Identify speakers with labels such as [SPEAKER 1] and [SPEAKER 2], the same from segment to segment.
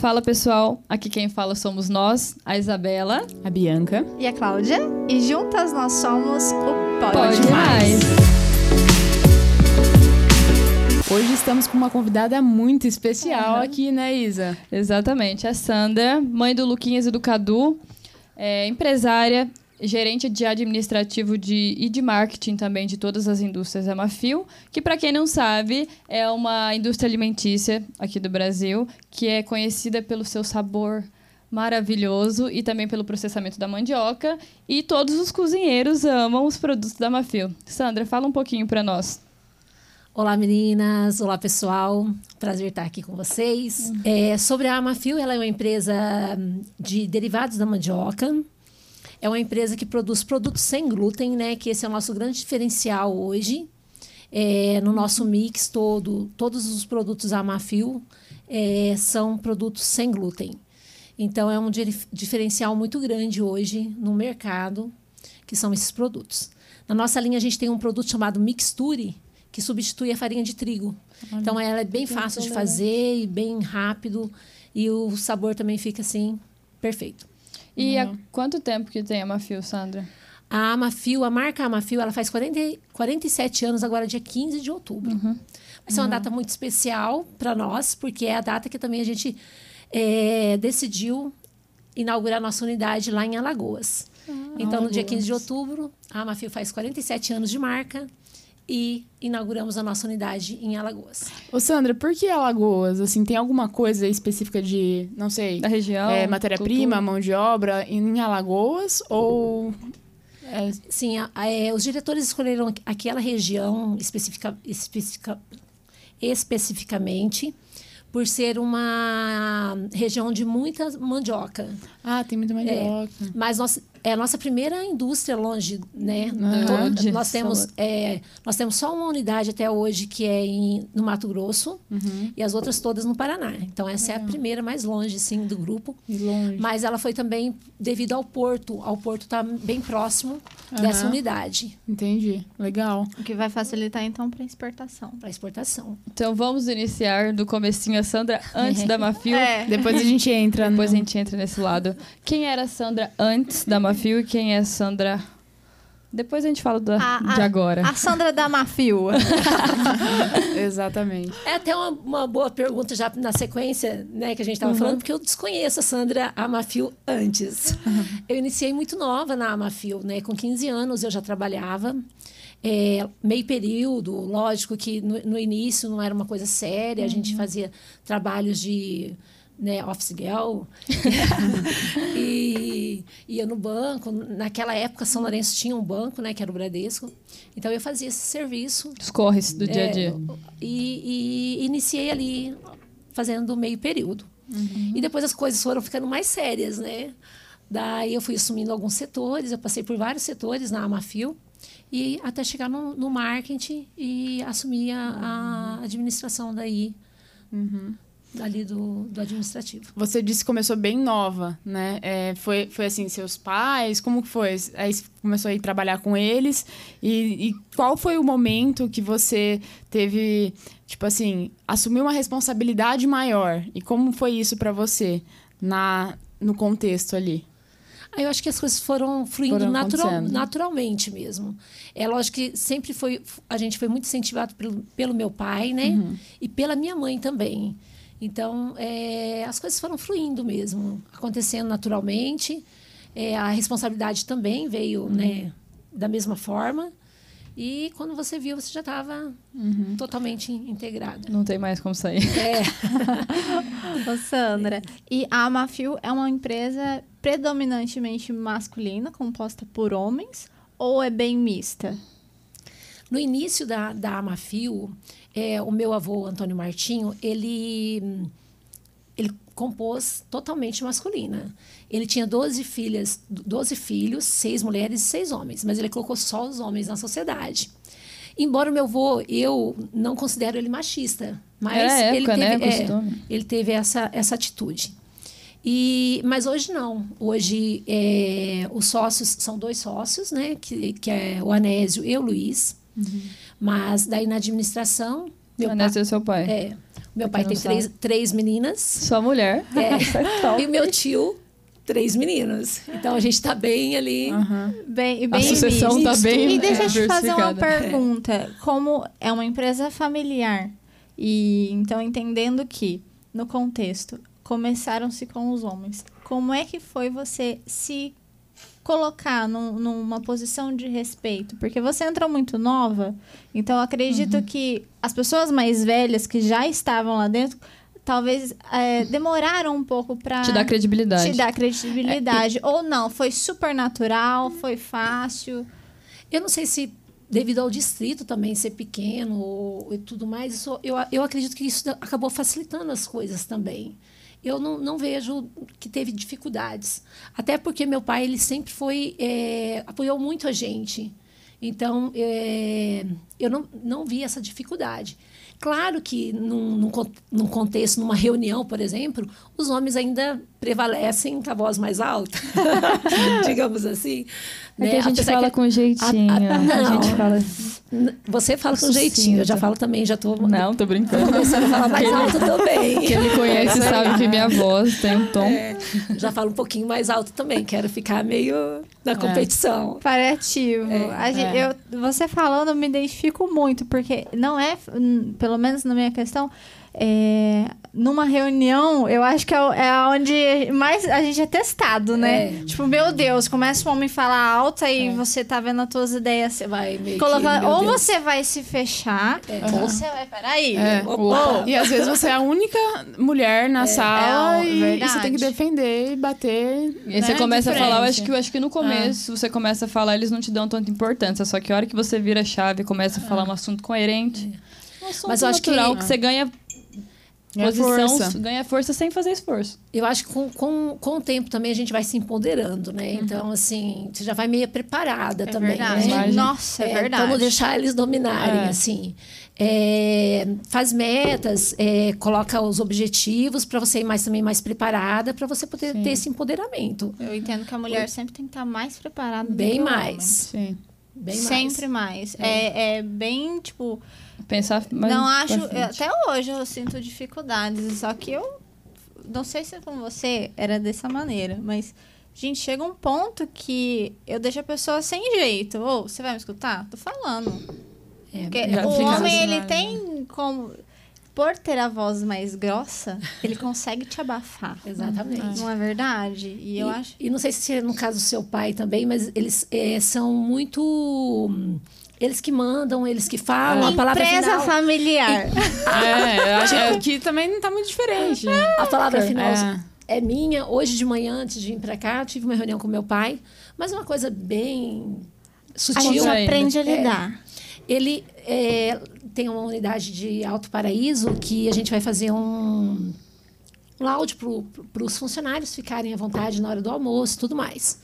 [SPEAKER 1] Fala pessoal, aqui quem fala somos nós, a Isabela,
[SPEAKER 2] a Bianca
[SPEAKER 3] e a Cláudia, e juntas nós somos o Pode,
[SPEAKER 1] Pode Mais. Mais.
[SPEAKER 2] Hoje estamos com uma convidada muito especial uhum. aqui, né, Isa?
[SPEAKER 1] Exatamente, a Sandra, mãe do Luquinhas e do Cadu, é empresária, gerente de administrativo de, e de marketing também de todas as indústrias da Mafio, que para quem não sabe é uma indústria alimentícia aqui do Brasil, que é conhecida pelo seu sabor maravilhoso e também pelo processamento da mandioca, e todos os cozinheiros amam os produtos da Mafio. Sandra, fala um pouquinho para nós.
[SPEAKER 4] Olá meninas, olá pessoal, prazer estar aqui com vocês. Uhum. É, sobre a Amafio, ela é uma empresa de derivados da mandioca, é uma empresa que produz produtos sem glúten, né? Que esse é o nosso grande diferencial hoje. É, no nosso mix todo, todos os produtos Amafil é, são produtos sem glúten. Então, é um diferencial muito grande hoje no mercado, que são esses produtos. Na nossa linha, a gente tem um produto chamado Mixture, que substitui a farinha de trigo. Olha, então, ela é bem fácil de fazer e bem rápido. E o sabor também fica assim, perfeito.
[SPEAKER 1] E há quanto tempo que tem a Mafio, Sandra?
[SPEAKER 4] A Amafio, a marca Amafio, ela faz 40, 47 anos agora, dia 15 de outubro. Uhum. Ser uma uhum. data muito especial para nós, porque é a data que também a gente é, decidiu inaugurar a nossa unidade lá em Alagoas. Ah, então, no dia 15 de outubro, a Amafio faz 47 anos de marca e inauguramos a nossa unidade em Alagoas.
[SPEAKER 2] Ô Sandra, por que Alagoas? Assim, tem alguma coisa específica de, não sei,
[SPEAKER 1] da região,
[SPEAKER 2] é, matéria-prima, mão de obra em Alagoas ou
[SPEAKER 4] é... Sim, a, a, é, os diretores escolheram aquela região especifica, especifica, especificamente por ser uma região de muita mandioca.
[SPEAKER 2] Ah, tem muita mandioca.
[SPEAKER 4] É, mas nós é a nossa primeira indústria longe, né? Uhum. nós temos é, nós temos só uma unidade até hoje que é em, no Mato Grosso uhum. e as outras todas no Paraná. Então essa uhum. é a primeira mais longe, sim, do grupo.
[SPEAKER 2] Longe.
[SPEAKER 4] Mas ela foi também devido ao porto. Ao porto está bem próximo dessa unidade.
[SPEAKER 2] Entendi. Legal.
[SPEAKER 3] O que vai facilitar então para exportação.
[SPEAKER 4] Para exportação.
[SPEAKER 1] Então vamos iniciar do comecinho a Sandra antes da Mafio.
[SPEAKER 2] É. Depois a gente entra.
[SPEAKER 1] Depois no... a gente entra nesse lado. Quem era a Sandra antes da Mafio? Mafio e quem é Sandra. Depois a gente fala da, a, de agora.
[SPEAKER 3] A Sandra da Mafio.
[SPEAKER 2] Exatamente.
[SPEAKER 4] É até uma, uma, boa pergunta já na sequência, né, que a gente estava uhum. falando, porque eu desconheço a Sandra Amafio antes. Uhum. Eu iniciei muito nova na Amafio, né? Com 15 anos eu já trabalhava. É, meio período, lógico que no, no, início não era uma coisa séria, uhum. a gente uhum. fazia trabalhos de né, office girl. e ia no banco. Naquela época, São Lourenço tinha um banco, né, que era o Bradesco. Então, eu fazia esse serviço.
[SPEAKER 1] Os corres do dia a dia. É,
[SPEAKER 4] e, e, iniciei ali fazendo meio período. Uhum. E depois as coisas foram ficando mais sérias, né? Daí eu fui assumindo alguns setores, eu passei por vários setores na Amafio e até chegar no, no marketing e assumir a, a administração daí. Uhum ali do, do administrativo.
[SPEAKER 2] Você disse que começou bem nova, né? É, foi, foi assim, seus pais, como que foi? Aí você começou a ir trabalhar com eles e, e qual foi o momento que você teve, tipo assim, assumir uma responsabilidade maior? E como foi isso para você na, no contexto ali?
[SPEAKER 4] eu acho que as coisas foram fluindo foram natural, naturalmente mesmo. É lógico que sempre foi. A gente foi muito incentivado pelo, pelo meu pai, né? Uhum. E pela minha mãe também. Então, é, as coisas foram fluindo mesmo, acontecendo naturalmente. É, a responsabilidade também veio uhum. né, da mesma forma. E quando você viu, você já estava uhum. totalmente integrada.
[SPEAKER 1] Não tem mais como sair.
[SPEAKER 4] É.
[SPEAKER 3] Ô, Sandra, e a Amafio é uma empresa predominantemente masculina, composta por homens, ou é bem mista?
[SPEAKER 4] No início da, da Amafio, é, o meu avô, Antônio Martinho, ele, ele compôs totalmente masculina. Ele tinha 12 filhas, 12 filhos, seis mulheres e seis homens, mas ele colocou só os homens na sociedade. Embora o meu avô, eu não considero ele machista, mas
[SPEAKER 1] é
[SPEAKER 4] ele,
[SPEAKER 1] época,
[SPEAKER 4] teve,
[SPEAKER 1] né?
[SPEAKER 4] é, ele teve essa, essa atitude. E, mas hoje não. Hoje é, os sócios são dois sócios, né? Que, que é o Anésio e o Luiz. Uhum. Mas daí na administração, Meu pai,
[SPEAKER 1] Vanessa é seu pai.
[SPEAKER 4] é, meu pai tem
[SPEAKER 1] sabe.
[SPEAKER 4] três, três meninas.
[SPEAKER 1] Sua mulher.
[SPEAKER 4] É. e meu tio, três meninos. Então a gente tá bem ali.
[SPEAKER 2] Aham.
[SPEAKER 3] Bem,
[SPEAKER 1] A
[SPEAKER 3] bem
[SPEAKER 1] sucessão
[SPEAKER 3] misto.
[SPEAKER 1] tá bem
[SPEAKER 3] E deixa eu te fazer uma pergunta. Como é uma empresa familiar, e então entendendo que, no contexto, começaram-se com os homens, como é que foi você se colocar num- numa posição de respeito? Porque você entrou muito nova, então acredito
[SPEAKER 1] Uhum.
[SPEAKER 3] que as pessoas mais velhas que já estavam lá dentro, talvez é, demoraram um pouco para
[SPEAKER 1] Te dá credibilidade.
[SPEAKER 3] te dar credibilidade. Ou não, foi super natural, foi fácil.
[SPEAKER 4] Eu não sei se devido ao distrito também ser pequeno ou, e tudo mais, isso, eu, eu acredito que isso acabou facilitando as coisas também. Eu não, não vejo que teve dificuldades. Até porque meu pai ele sempre foi é, apoiou muito a gente. Então, é, eu não, não vi essa dificuldade. Claro que num, num, num contexto, numa reunião, por exemplo, os homens ainda prevalecem com a voz mais alta, digamos assim.
[SPEAKER 1] É que a gente
[SPEAKER 4] Apesar
[SPEAKER 1] fala
[SPEAKER 4] que-
[SPEAKER 1] com jeitinho.
[SPEAKER 4] a- a-
[SPEAKER 1] A,
[SPEAKER 4] não.
[SPEAKER 1] gente fala.
[SPEAKER 4] Você fala com
[SPEAKER 1] Sucinta.
[SPEAKER 4] jeitinho, eu já falo também, já tô
[SPEAKER 1] Não, tô brincando.
[SPEAKER 4] começando a falar mais alto também.
[SPEAKER 1] Quem me conhece sabe que minha voz tem um tom.
[SPEAKER 4] É, já falo um pouquinho mais alto também, quero ficar meio na competição.
[SPEAKER 3] Variativo. A gente-
[SPEAKER 2] é.
[SPEAKER 3] eu, você falando, eu me identifico muito, porque não é, pelo menos na minha questão, é, numa reunião, eu acho que é, é onde mais a gente é testado, né?
[SPEAKER 4] É.
[SPEAKER 3] Tipo, meu Deus, começa o homem a falar alto e você tá vendo as tuas ideias.
[SPEAKER 4] Você vai meio
[SPEAKER 3] Colocando,
[SPEAKER 4] que,
[SPEAKER 3] ou
[SPEAKER 4] Deus.
[SPEAKER 3] você vai se fechar, ou você vai. Peraí.
[SPEAKER 2] É.
[SPEAKER 4] Opa.
[SPEAKER 2] E às vezes você é a única mulher na sala
[SPEAKER 3] É,
[SPEAKER 2] e,
[SPEAKER 3] verdade.
[SPEAKER 2] você tem que defender e bater.
[SPEAKER 1] E aí você
[SPEAKER 2] né,
[SPEAKER 1] começa a falar, eu acho que, eu acho que no começo você começa a falar, eles não te dão tanta importância. Só que a hora que você vira a chave e começa a falar um assunto coerente, um assunto
[SPEAKER 4] Mas eu acho que-
[SPEAKER 1] que, você ganha
[SPEAKER 2] Ganha
[SPEAKER 1] posição,
[SPEAKER 2] força.
[SPEAKER 1] ganha força sem fazer esforço.
[SPEAKER 4] Eu acho que com, com, com o tempo também a gente vai se empoderando, né? Então, assim, você já vai meio preparada também,
[SPEAKER 3] verdade.
[SPEAKER 4] né?
[SPEAKER 3] Nossa, é,
[SPEAKER 4] É,
[SPEAKER 3] verdade.
[SPEAKER 4] Não deixar eles dominarem,
[SPEAKER 2] É.
[SPEAKER 4] assim. É, faz metas, é, coloca os objetivos para você ir mais também mais preparada, para você poder
[SPEAKER 2] Sim.
[SPEAKER 4] ter esse empoderamento.
[SPEAKER 3] Eu entendo que a mulher sempre tem que estar mais preparada do
[SPEAKER 4] Bem
[SPEAKER 3] o homem.
[SPEAKER 4] mais.
[SPEAKER 2] Sim.
[SPEAKER 4] Bem mais.
[SPEAKER 3] Sempre mais. É. É, bem, tipo,
[SPEAKER 1] Pensar mais
[SPEAKER 3] não acho.
[SPEAKER 1] frente.
[SPEAKER 3] Até hoje eu sinto dificuldades. Só que eu. Não sei se com você era dessa maneira, mas. Gente, chega um ponto que eu deixo a pessoa sem jeito. Ô, você vai me escutar? Tô falando.
[SPEAKER 4] É,
[SPEAKER 3] Porque o homem, ele
[SPEAKER 2] né?
[SPEAKER 3] tem como. Por ter a voz mais grossa, ele consegue te abafar.
[SPEAKER 4] Exatamente.
[SPEAKER 3] Não é verdade? E eu
[SPEAKER 4] e,
[SPEAKER 3] acho.
[SPEAKER 4] e não sei se é no caso do seu pai também, mas eles é, são muito. Eles que mandam, eles que falam, a palavra
[SPEAKER 3] Empresa
[SPEAKER 4] final.
[SPEAKER 3] familiar.
[SPEAKER 2] É, acho que aqui também não tá muito diferente.
[SPEAKER 4] A palavra final
[SPEAKER 2] É.
[SPEAKER 4] é. minha. Hoje de manhã, antes de vir pra cá, eu tive uma reunião com meu pai, mas uma coisa bem
[SPEAKER 3] A
[SPEAKER 4] sutil.
[SPEAKER 3] gente
[SPEAKER 1] ainda.
[SPEAKER 3] aprende a
[SPEAKER 4] É.
[SPEAKER 3] lidar.
[SPEAKER 4] Ele é, tem uma unidade de Alto Paraíso que a gente vai fazer um, um áudio para os funcionários ficarem à vontade na hora do almoço e tudo mais.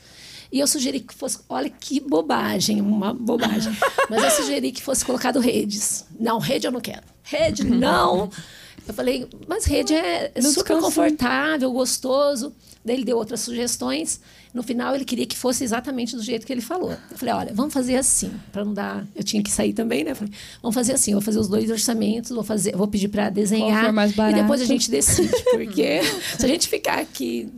[SPEAKER 4] E eu sugeri que fosse. Olha que bobagem, uma bobagem. Mas eu sugeri que fosse colocado redes. Não, rede eu não quero. Rede, não. Eu falei, mas rede é
[SPEAKER 1] Não
[SPEAKER 4] super
[SPEAKER 1] descansa.
[SPEAKER 4] confortável, gostoso. Daí ele deu outras sugestões. No final, ele queria que fosse exatamente do jeito que ele falou. Eu falei, olha, vamos fazer assim, para não dar. Eu tinha que sair também, né? Eu falei, vamos fazer assim, vou fazer os dois orçamentos, vou fazer, vou pedir para desenhar
[SPEAKER 1] mais
[SPEAKER 4] e depois a gente decide, porque se a gente ficar aqui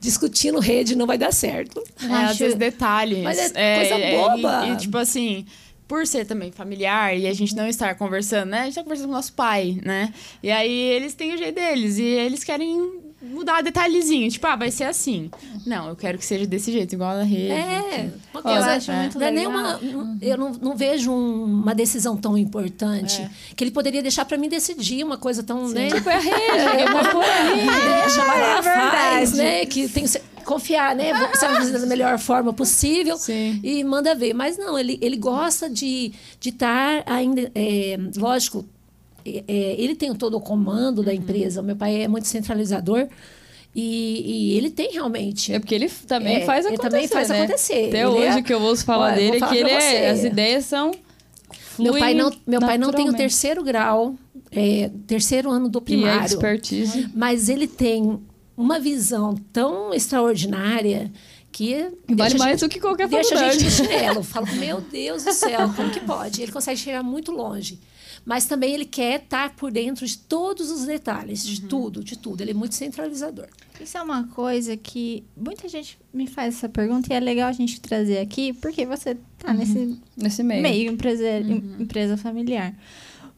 [SPEAKER 4] discutindo rede, não vai dar certo.
[SPEAKER 2] É, às vezes detalhes.
[SPEAKER 4] Mas é coisa boba.
[SPEAKER 2] E, e, tipo assim, por ser também familiar e a gente não estar conversando, né? A gente tá conversando com nosso pai, né? E aí eles têm o jeito deles e eles querem mudar detalhezinho. Tipo, ah, vai ser assim. Não, eu quero que seja desse jeito, igual a rede.
[SPEAKER 4] É, uma
[SPEAKER 3] Eu
[SPEAKER 4] coisa.
[SPEAKER 3] acho muito
[SPEAKER 4] não é
[SPEAKER 3] legal.
[SPEAKER 4] nenhuma, não- eu não, não vejo um- uma decisão tão importante
[SPEAKER 2] É.
[SPEAKER 4] que ele poderia deixar para mim decidir uma coisa tão. Né?
[SPEAKER 1] Tipo, é a rede, é uma
[SPEAKER 4] Deixa, vai lá,
[SPEAKER 3] É
[SPEAKER 4] faz, né? Que tem que ser- confiar, né? Você vai fazer da melhor forma possível
[SPEAKER 2] Sim.
[SPEAKER 4] e manda ver. Mas não, ele, ele gosta de estar ainda. é, lógico, é, é, ele tem todo o comando da empresa. O meu pai é muito centralizador. E, e ele tem realmente.
[SPEAKER 1] É porque ele também
[SPEAKER 4] É,
[SPEAKER 1] faz
[SPEAKER 4] ele
[SPEAKER 1] acontecer.
[SPEAKER 4] também faz
[SPEAKER 1] né?
[SPEAKER 4] acontecer.
[SPEAKER 1] Até
[SPEAKER 4] Ele
[SPEAKER 1] hoje
[SPEAKER 4] é-
[SPEAKER 1] que eu ouço falar
[SPEAKER 4] Olha,
[SPEAKER 1] dele é
[SPEAKER 4] falar
[SPEAKER 1] que ele é. As ideias são.
[SPEAKER 4] Meu pai não, meu pai não tem o terceiro grau, é, terceiro ano do
[SPEAKER 1] E
[SPEAKER 4] primário.
[SPEAKER 1] expertise.
[SPEAKER 4] Mas ele tem uma visão tão extraordinária que
[SPEAKER 1] Vale mais
[SPEAKER 4] gente-
[SPEAKER 1] do que qualquer
[SPEAKER 4] deixa a gente
[SPEAKER 1] faculdade.
[SPEAKER 4] no chinelo. Fala, meu Deus do céu, como que pode? Ele consegue chegar muito longe. Mas também ele quer estar por dentro de todos os detalhes, de
[SPEAKER 2] Uhum.
[SPEAKER 4] tudo, de tudo. Ele é muito centralizador.
[SPEAKER 3] Isso é uma coisa que muita gente me faz essa pergunta e é legal a gente trazer aqui, porque você tá nesse
[SPEAKER 1] Nesse meio.
[SPEAKER 3] meio, empresa, em- empresa familiar.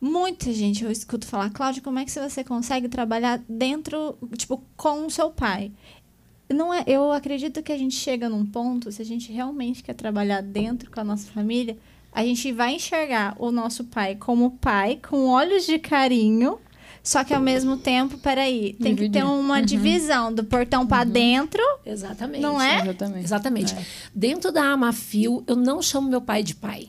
[SPEAKER 3] Muita gente eu escuto falar, Cláudia, como é que você consegue trabalhar dentro, tipo, com o seu pai? Não é, eu acredito que a gente chega num ponto, se a gente realmente quer trabalhar dentro com a nossa família, a gente vai enxergar o nosso pai como pai, com olhos de carinho, só que ao mesmo tempo, peraí, tem que ter
[SPEAKER 1] Dividir.
[SPEAKER 3] uma divisão do portão pra dentro.
[SPEAKER 4] Exatamente.
[SPEAKER 3] Não é?
[SPEAKER 1] Exatamente.
[SPEAKER 4] Exatamente. Dentro da Amafio, eu não chamo meu pai de pai.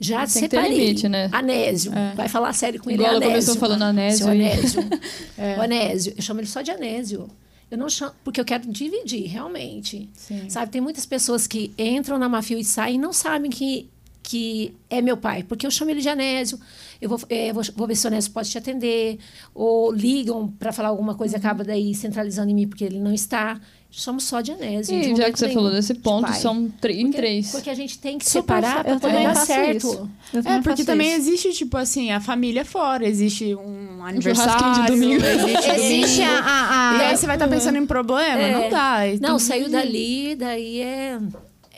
[SPEAKER 4] Já
[SPEAKER 1] Tem que ter
[SPEAKER 4] separei.
[SPEAKER 1] limite, né?
[SPEAKER 4] Anésio. Vai falar sério com ele,
[SPEAKER 1] Igual
[SPEAKER 4] é
[SPEAKER 1] ela começou falando Anésio
[SPEAKER 4] Seu Anésio. O Anésio. Eu chamo ele só de Anésio. Eu não chamo, porque eu quero dividir, realmente.
[SPEAKER 1] Sim.
[SPEAKER 4] Sabe, tem muitas pessoas que entram na Mafio e saem e não sabem que, que é meu pai, porque eu chamo ele de Anésio. Eu vou, é, vou, vou ver se o Anésio pode te atender. Ou ligam para falar alguma coisa e acaba daí centralizando em mim porque ele não está. Chamo só de Anésio. de
[SPEAKER 1] E já que você
[SPEAKER 4] nenhum,
[SPEAKER 1] falou desse
[SPEAKER 4] de
[SPEAKER 1] ponto, são tr- em
[SPEAKER 4] Porque-
[SPEAKER 1] três.
[SPEAKER 4] Porque a gente tem que
[SPEAKER 3] Super
[SPEAKER 4] separar para poder dar certo.
[SPEAKER 2] É, porque também
[SPEAKER 3] isso.
[SPEAKER 2] existe, tipo assim, a família fora. Existe um
[SPEAKER 1] churrasquinho de
[SPEAKER 2] aniversário.
[SPEAKER 1] domingo.
[SPEAKER 2] Existe,
[SPEAKER 3] Existe a, a, a-
[SPEAKER 2] E aí você vai estar pensando em problema?
[SPEAKER 4] É.
[SPEAKER 2] Não dá. E
[SPEAKER 4] Não,
[SPEAKER 2] tudo-
[SPEAKER 4] saiu dali, daí é,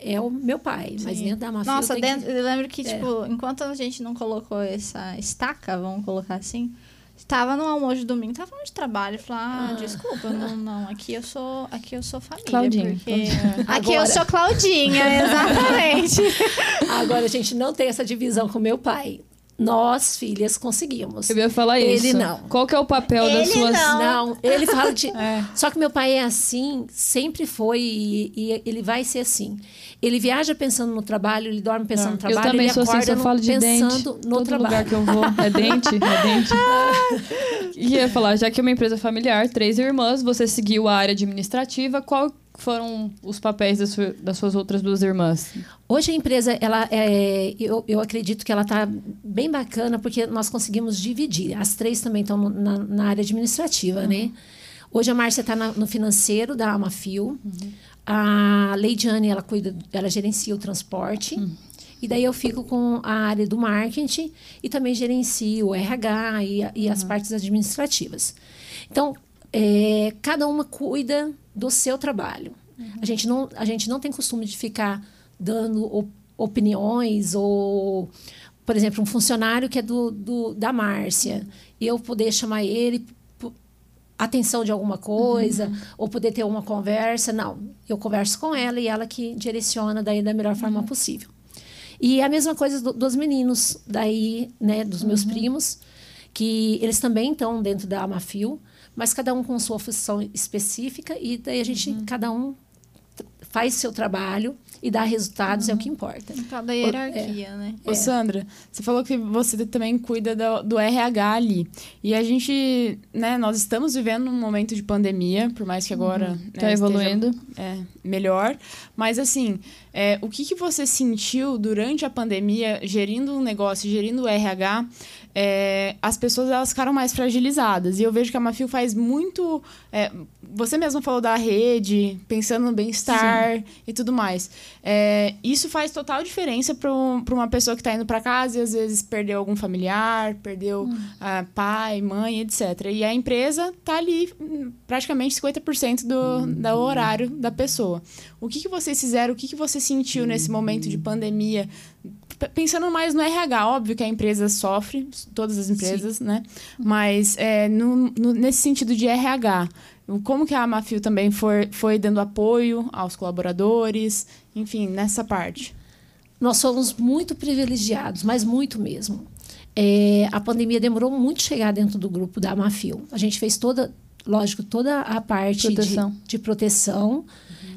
[SPEAKER 4] é o meu pai. Mas dentro da Mafia
[SPEAKER 3] Nossa,
[SPEAKER 4] eu
[SPEAKER 3] dentro, eu lembro que,
[SPEAKER 4] É.
[SPEAKER 3] tipo, enquanto a gente não colocou essa estaca, vamos colocar assim, estava no almoço de domingo, tava falando de trabalho, falei, ah, desculpa, não, não, aqui eu sou, aqui eu sou família,
[SPEAKER 1] Claudinha,
[SPEAKER 3] porque aqui
[SPEAKER 4] Agora.
[SPEAKER 3] eu sou Claudinha, exatamente.
[SPEAKER 4] que- Agora a gente não tem essa divisão com meu pai. Nós, filhas, conseguimos.
[SPEAKER 1] Eu ia falar
[SPEAKER 4] Ele
[SPEAKER 1] isso.
[SPEAKER 4] não.
[SPEAKER 1] Qual que é o papel das
[SPEAKER 3] Ele
[SPEAKER 1] suas...
[SPEAKER 3] não.
[SPEAKER 4] Não, ele fala de.
[SPEAKER 2] É.
[SPEAKER 4] Só que meu pai é assim, sempre foi e, e ele vai ser assim. Ele viaja pensando no trabalho, ele dorme pensando no
[SPEAKER 1] Eu
[SPEAKER 4] trabalho,
[SPEAKER 1] também
[SPEAKER 4] ele
[SPEAKER 1] sou assim, só falo de dente.
[SPEAKER 4] pensando no
[SPEAKER 1] Todo
[SPEAKER 4] trabalho.
[SPEAKER 1] lugar que eu vou é dente, é dente. E ia falar, já que é uma empresa familiar, três irmãs, você seguiu a área administrativa, qual foram os papéis das, su- das suas outras duas irmãs?
[SPEAKER 4] Hoje a empresa, ela é, eu, eu acredito que ela está bem bacana porque nós conseguimos dividir. As três também estão na, na área administrativa, né? Hoje a Márcia está no financeiro da Amafio. A Leidiane, ela cuida, ela gerencia o transporte. E daí eu fico com a área do marketing e também gerencio o RH e, a- e as partes administrativas. Então, é, cada uma cuida do seu trabalho. A, gente não, a gente não tem costume de ficar dando op- opiniões ou, por exemplo, um funcionário que é do, do da Márcia, e eu poder chamar ele atenção de alguma coisa ou poder ter uma conversa, não. Eu converso com ela e ela que direciona daí da melhor forma possível. E a mesma coisa do- dos meninos daí, né, dos meus primos, que eles também estão dentro da Amafio, mas cada um com sua função específica e daí a gente, cada um faz seu trabalho e dá resultados, é o que importa.
[SPEAKER 3] Cada hierarquia, né?
[SPEAKER 2] Ô, Sandra, você falou que você também cuida do, do RH ali. E a gente, né, nós estamos vivendo um momento de pandemia, por mais que agora. né,
[SPEAKER 1] Tá evoluindo.
[SPEAKER 2] esteja, é, melhor. Mas, assim, é, o que, que você sentiu durante a pandemia, gerindo um negócio, gerindo o RH? é, as pessoas elas ficaram mais fragilizadas. E eu vejo que a Mafio faz muito. é, você mesma falou da rede, pensando no bem-estar e tudo mais. É, isso faz total diferença para uma pessoa que está indo para casa e às vezes perdeu algum familiar, perdeu ah, pai, mãe, etc. E a empresa tá ali hum, praticamente 50% do, do horário da pessoa. O que, que vocês fizeram? O que, que você sentiu nesse momento de pandemia? Pensando mais no RH, óbvio que a empresa sofre, todas as empresas, né? Mas é, no- no- nesse sentido de RH, como que a Mafio também foi, foi dando apoio aos colaboradores, enfim, nessa parte?
[SPEAKER 4] Nós somos muito privilegiados, mas muito mesmo. É, a pandemia demorou muito chegar dentro do grupo da Amafil. A gente fez toda, lógico, toda a parte
[SPEAKER 1] Proteção.
[SPEAKER 4] de, de proteção,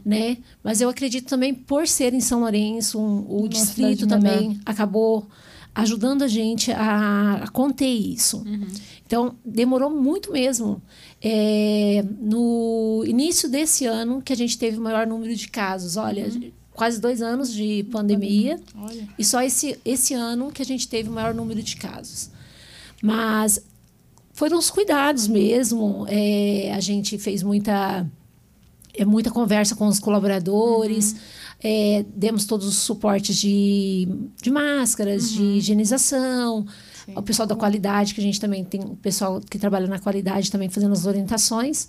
[SPEAKER 4] né? Mas eu acredito também por ser em São Lourenço, um- o
[SPEAKER 1] Uma
[SPEAKER 4] distrito também acabou ajudando a gente a, a conter isso. Então, demorou muito mesmo. É, no início desse ano que a gente teve o maior número de casos. Olha, quase dois anos de pandemia.
[SPEAKER 2] Olha.
[SPEAKER 4] E só esse, esse ano que a gente teve o maior número de casos. Mas foram os cuidados mesmo. É, a gente fez muita, é, muita conversa com os colaboradores. É, demos todos os suportes de, de máscaras, de higienização.
[SPEAKER 2] Sim.
[SPEAKER 4] O pessoal da qualidade, que a gente também tem o pessoal que trabalha na qualidade também fazendo as orientações.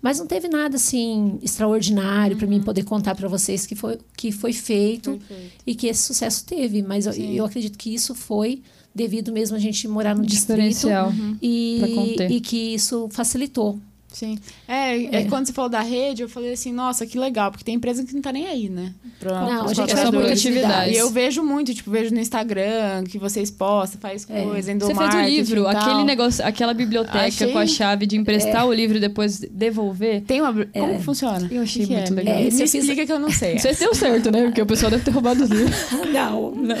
[SPEAKER 4] Mas não teve nada assim extraordinário para mim poder contar para vocês que foi, que foi feito
[SPEAKER 2] Perfeito.
[SPEAKER 4] e que esse sucesso teve. Mas eu, eu acredito que isso foi devido mesmo a gente morar no distrito
[SPEAKER 1] Diferencial.
[SPEAKER 2] Uhum.
[SPEAKER 4] E, e que isso facilitou.
[SPEAKER 2] Sim. É, é,
[SPEAKER 4] É.
[SPEAKER 2] quando você falou da rede, eu falei assim, nossa, que legal, porque tem empresa que não tá nem aí, né? Pra,
[SPEAKER 4] Não, a gente
[SPEAKER 1] É só por
[SPEAKER 2] colaboradores.
[SPEAKER 1] atividade.
[SPEAKER 2] E eu vejo muito, tipo, vejo no Instagram que vocês postam, faz
[SPEAKER 4] É.
[SPEAKER 2] coisa,
[SPEAKER 1] Você
[SPEAKER 2] endomarketing
[SPEAKER 1] fez o livro, aquele negócio, aquela biblioteca
[SPEAKER 2] Achei-
[SPEAKER 1] com a chave de emprestar o livro e depois devolver.
[SPEAKER 2] Tem uma... Como que funciona?
[SPEAKER 1] Eu achei
[SPEAKER 2] O que que
[SPEAKER 1] muito
[SPEAKER 2] é?
[SPEAKER 1] legal.
[SPEAKER 2] Me
[SPEAKER 4] É, eu fiz-
[SPEAKER 2] explica que eu não sei.
[SPEAKER 1] Se deu certo, né? Porque o pessoal deve ter roubado os livros.
[SPEAKER 4] Não, não,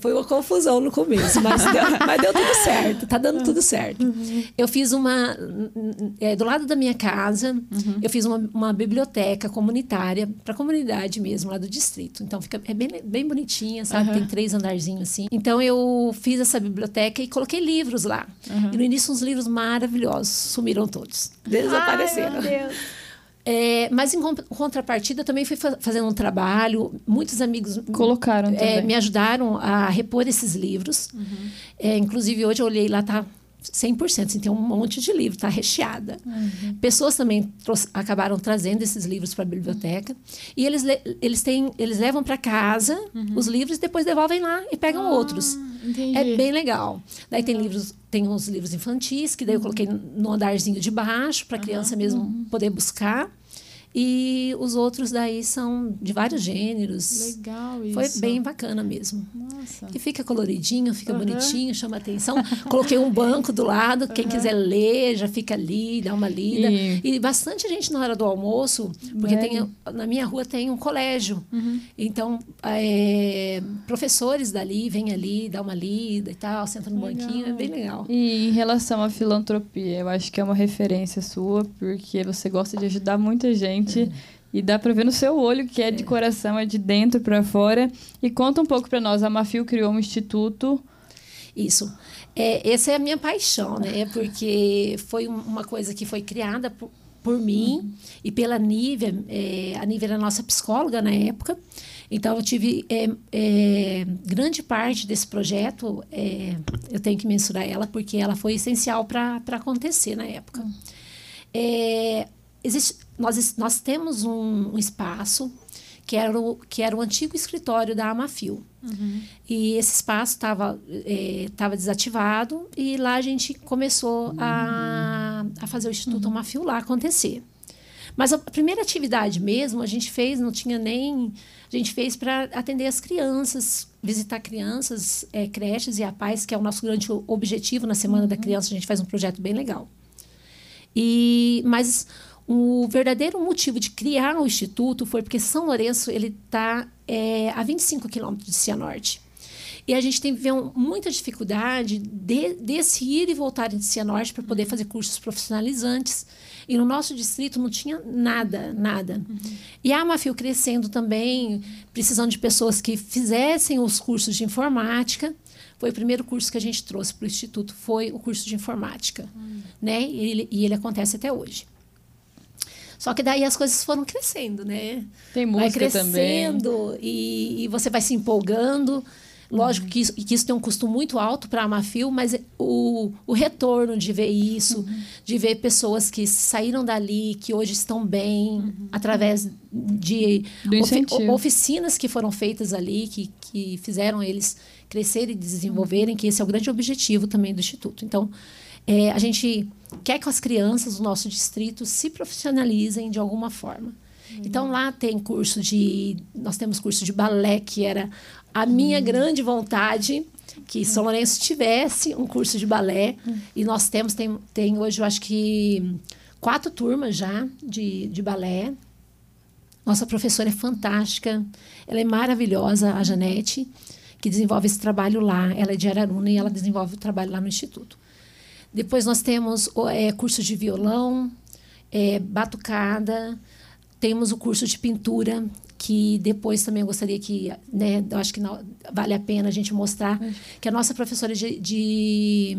[SPEAKER 4] foi uma confusão no começo, mas deu, mas deu tudo certo, tá dando tudo certo. Eu fiz uma. é, do lado da minha casa, eu fiz uma, uma biblioteca comunitária, para a comunidade mesmo, lá do distrito. Então fica, é bem, bem bonitinha, sabe? Tem três andarzinhos assim. Então eu fiz essa biblioteca e coloquei livros lá. E no início, uns livros maravilhosos, sumiram todos, desapareceram.
[SPEAKER 3] Ai, meu Deus.
[SPEAKER 4] É, mas em con- contrapartida também fui fa- fazendo um trabalho, muitos amigos
[SPEAKER 1] Colocaram
[SPEAKER 4] é, me ajudaram a repor esses livros. É, inclusive, hoje eu olhei lá, tá 100%, assim, tem um monte de livro, tá recheada. Pessoas também acabaram trazendo esses livros para a biblioteca. E eles, le- eles, têm, eles levam para casa os livros e depois devolvem lá e pegam outros.
[SPEAKER 2] Entendi.
[SPEAKER 4] É bem legal. Daí tem livros, tem uns livros infantis que daí eu coloquei no andarzinho de baixo para a criança mesmo poder buscar. E os outros daí são de vários gêneros.
[SPEAKER 2] Legal isso.
[SPEAKER 4] Foi bem bacana mesmo.
[SPEAKER 2] Nossa.
[SPEAKER 4] E fica coloridinho, fica
[SPEAKER 2] Aham.
[SPEAKER 4] bonitinho, chama atenção. Coloquei um banco do lado, quem quiser ler já fica ali, dá uma lida.
[SPEAKER 1] E-
[SPEAKER 4] E, bastante gente na hora do almoço, porque tem, na minha rua tem um colégio.
[SPEAKER 2] Uhum.
[SPEAKER 4] Então, é, professores dali vêm ali, dá uma lida e tal, senta no
[SPEAKER 2] Legal.
[SPEAKER 4] banquinho, é bem legal.
[SPEAKER 1] E em relação à filantropia, eu acho que é uma referência sua, porque você gosta de ajudar muita gente. E dá pra ver no seu olho que é de coração, é de dentro pra fora. E conta um pouco pra nós. A Mafio criou um instituto.
[SPEAKER 4] Isso. É, essa é a minha paixão, né? Porque foi um- uma coisa que foi criada por, por mim e pela Nívia. É, a Nívia era nossa psicóloga na época. Então, eu tive é, é, grande parte desse projeto. é, eu tenho que mensurar ela, porque ela foi essencial para acontecer na época. É, existe, nós, nós temos um, um espaço que era, o, que era o antigo escritório da Amafil. E esse espaço estava tava desativado e lá a gente começou a, a fazer o Instituto Amafil lá acontecer. Mas a primeira atividade mesmo a gente fez, não tinha nem. A gente fez para atender as crianças, visitar crianças, é, creches e APAES, que é o nosso grande objetivo na Semana da Criança. A gente faz um projeto bem legal. E, mas o verdadeiro motivo de criar o instituto foi porque São Lourenço ele está é, a 25 quilômetros de Cianorte. E a gente tem um, muita dificuldade de, desse ir e voltar de Cianorte para poder fazer cursos profissionalizantes. E no nosso distrito não tinha nada, nada. E a Amafio crescendo também, precisando de pessoas que fizessem os cursos de informática. Foi o primeiro curso que a gente trouxe para o Instituto, foi o curso de informática. Né? E, ele, e ele acontece até hoje. Só que daí as coisas foram crescendo, né?
[SPEAKER 1] Tem
[SPEAKER 4] vai
[SPEAKER 1] música também.
[SPEAKER 4] crescendo e, e você vai se empolgando. Lógico que, isso, que isso tem um custo muito alto para a Amafil, mas o, o retorno de ver isso, de ver pessoas que saíram dali, que hoje estão bem, através de ofi- oficinas que foram feitas ali, que, que fizeram eles crescerem e desenvolverem, que esse é o grande objetivo também do Instituto. Então, é, a gente quer que as crianças do nosso distrito se profissionalizem de alguma forma. Então lá tem curso de. Nós temos curso de balé, que era a minha grande vontade, que São Lourenço tivesse um curso de balé. E nós temos, tem, tem hoje, eu acho que quatro turmas já de, de balé. Nossa professora é fantástica, ela é maravilhosa, a Janete, que desenvolve esse trabalho lá. Ela é de Araruna e ela desenvolve o trabalho lá no Instituto. Depois nós temos é, curso de violão, é, batucada, temos o curso de pintura, que depois também eu gostaria que, né, eu acho que não- vale a pena a gente mostrar, que a nossa professora de. de,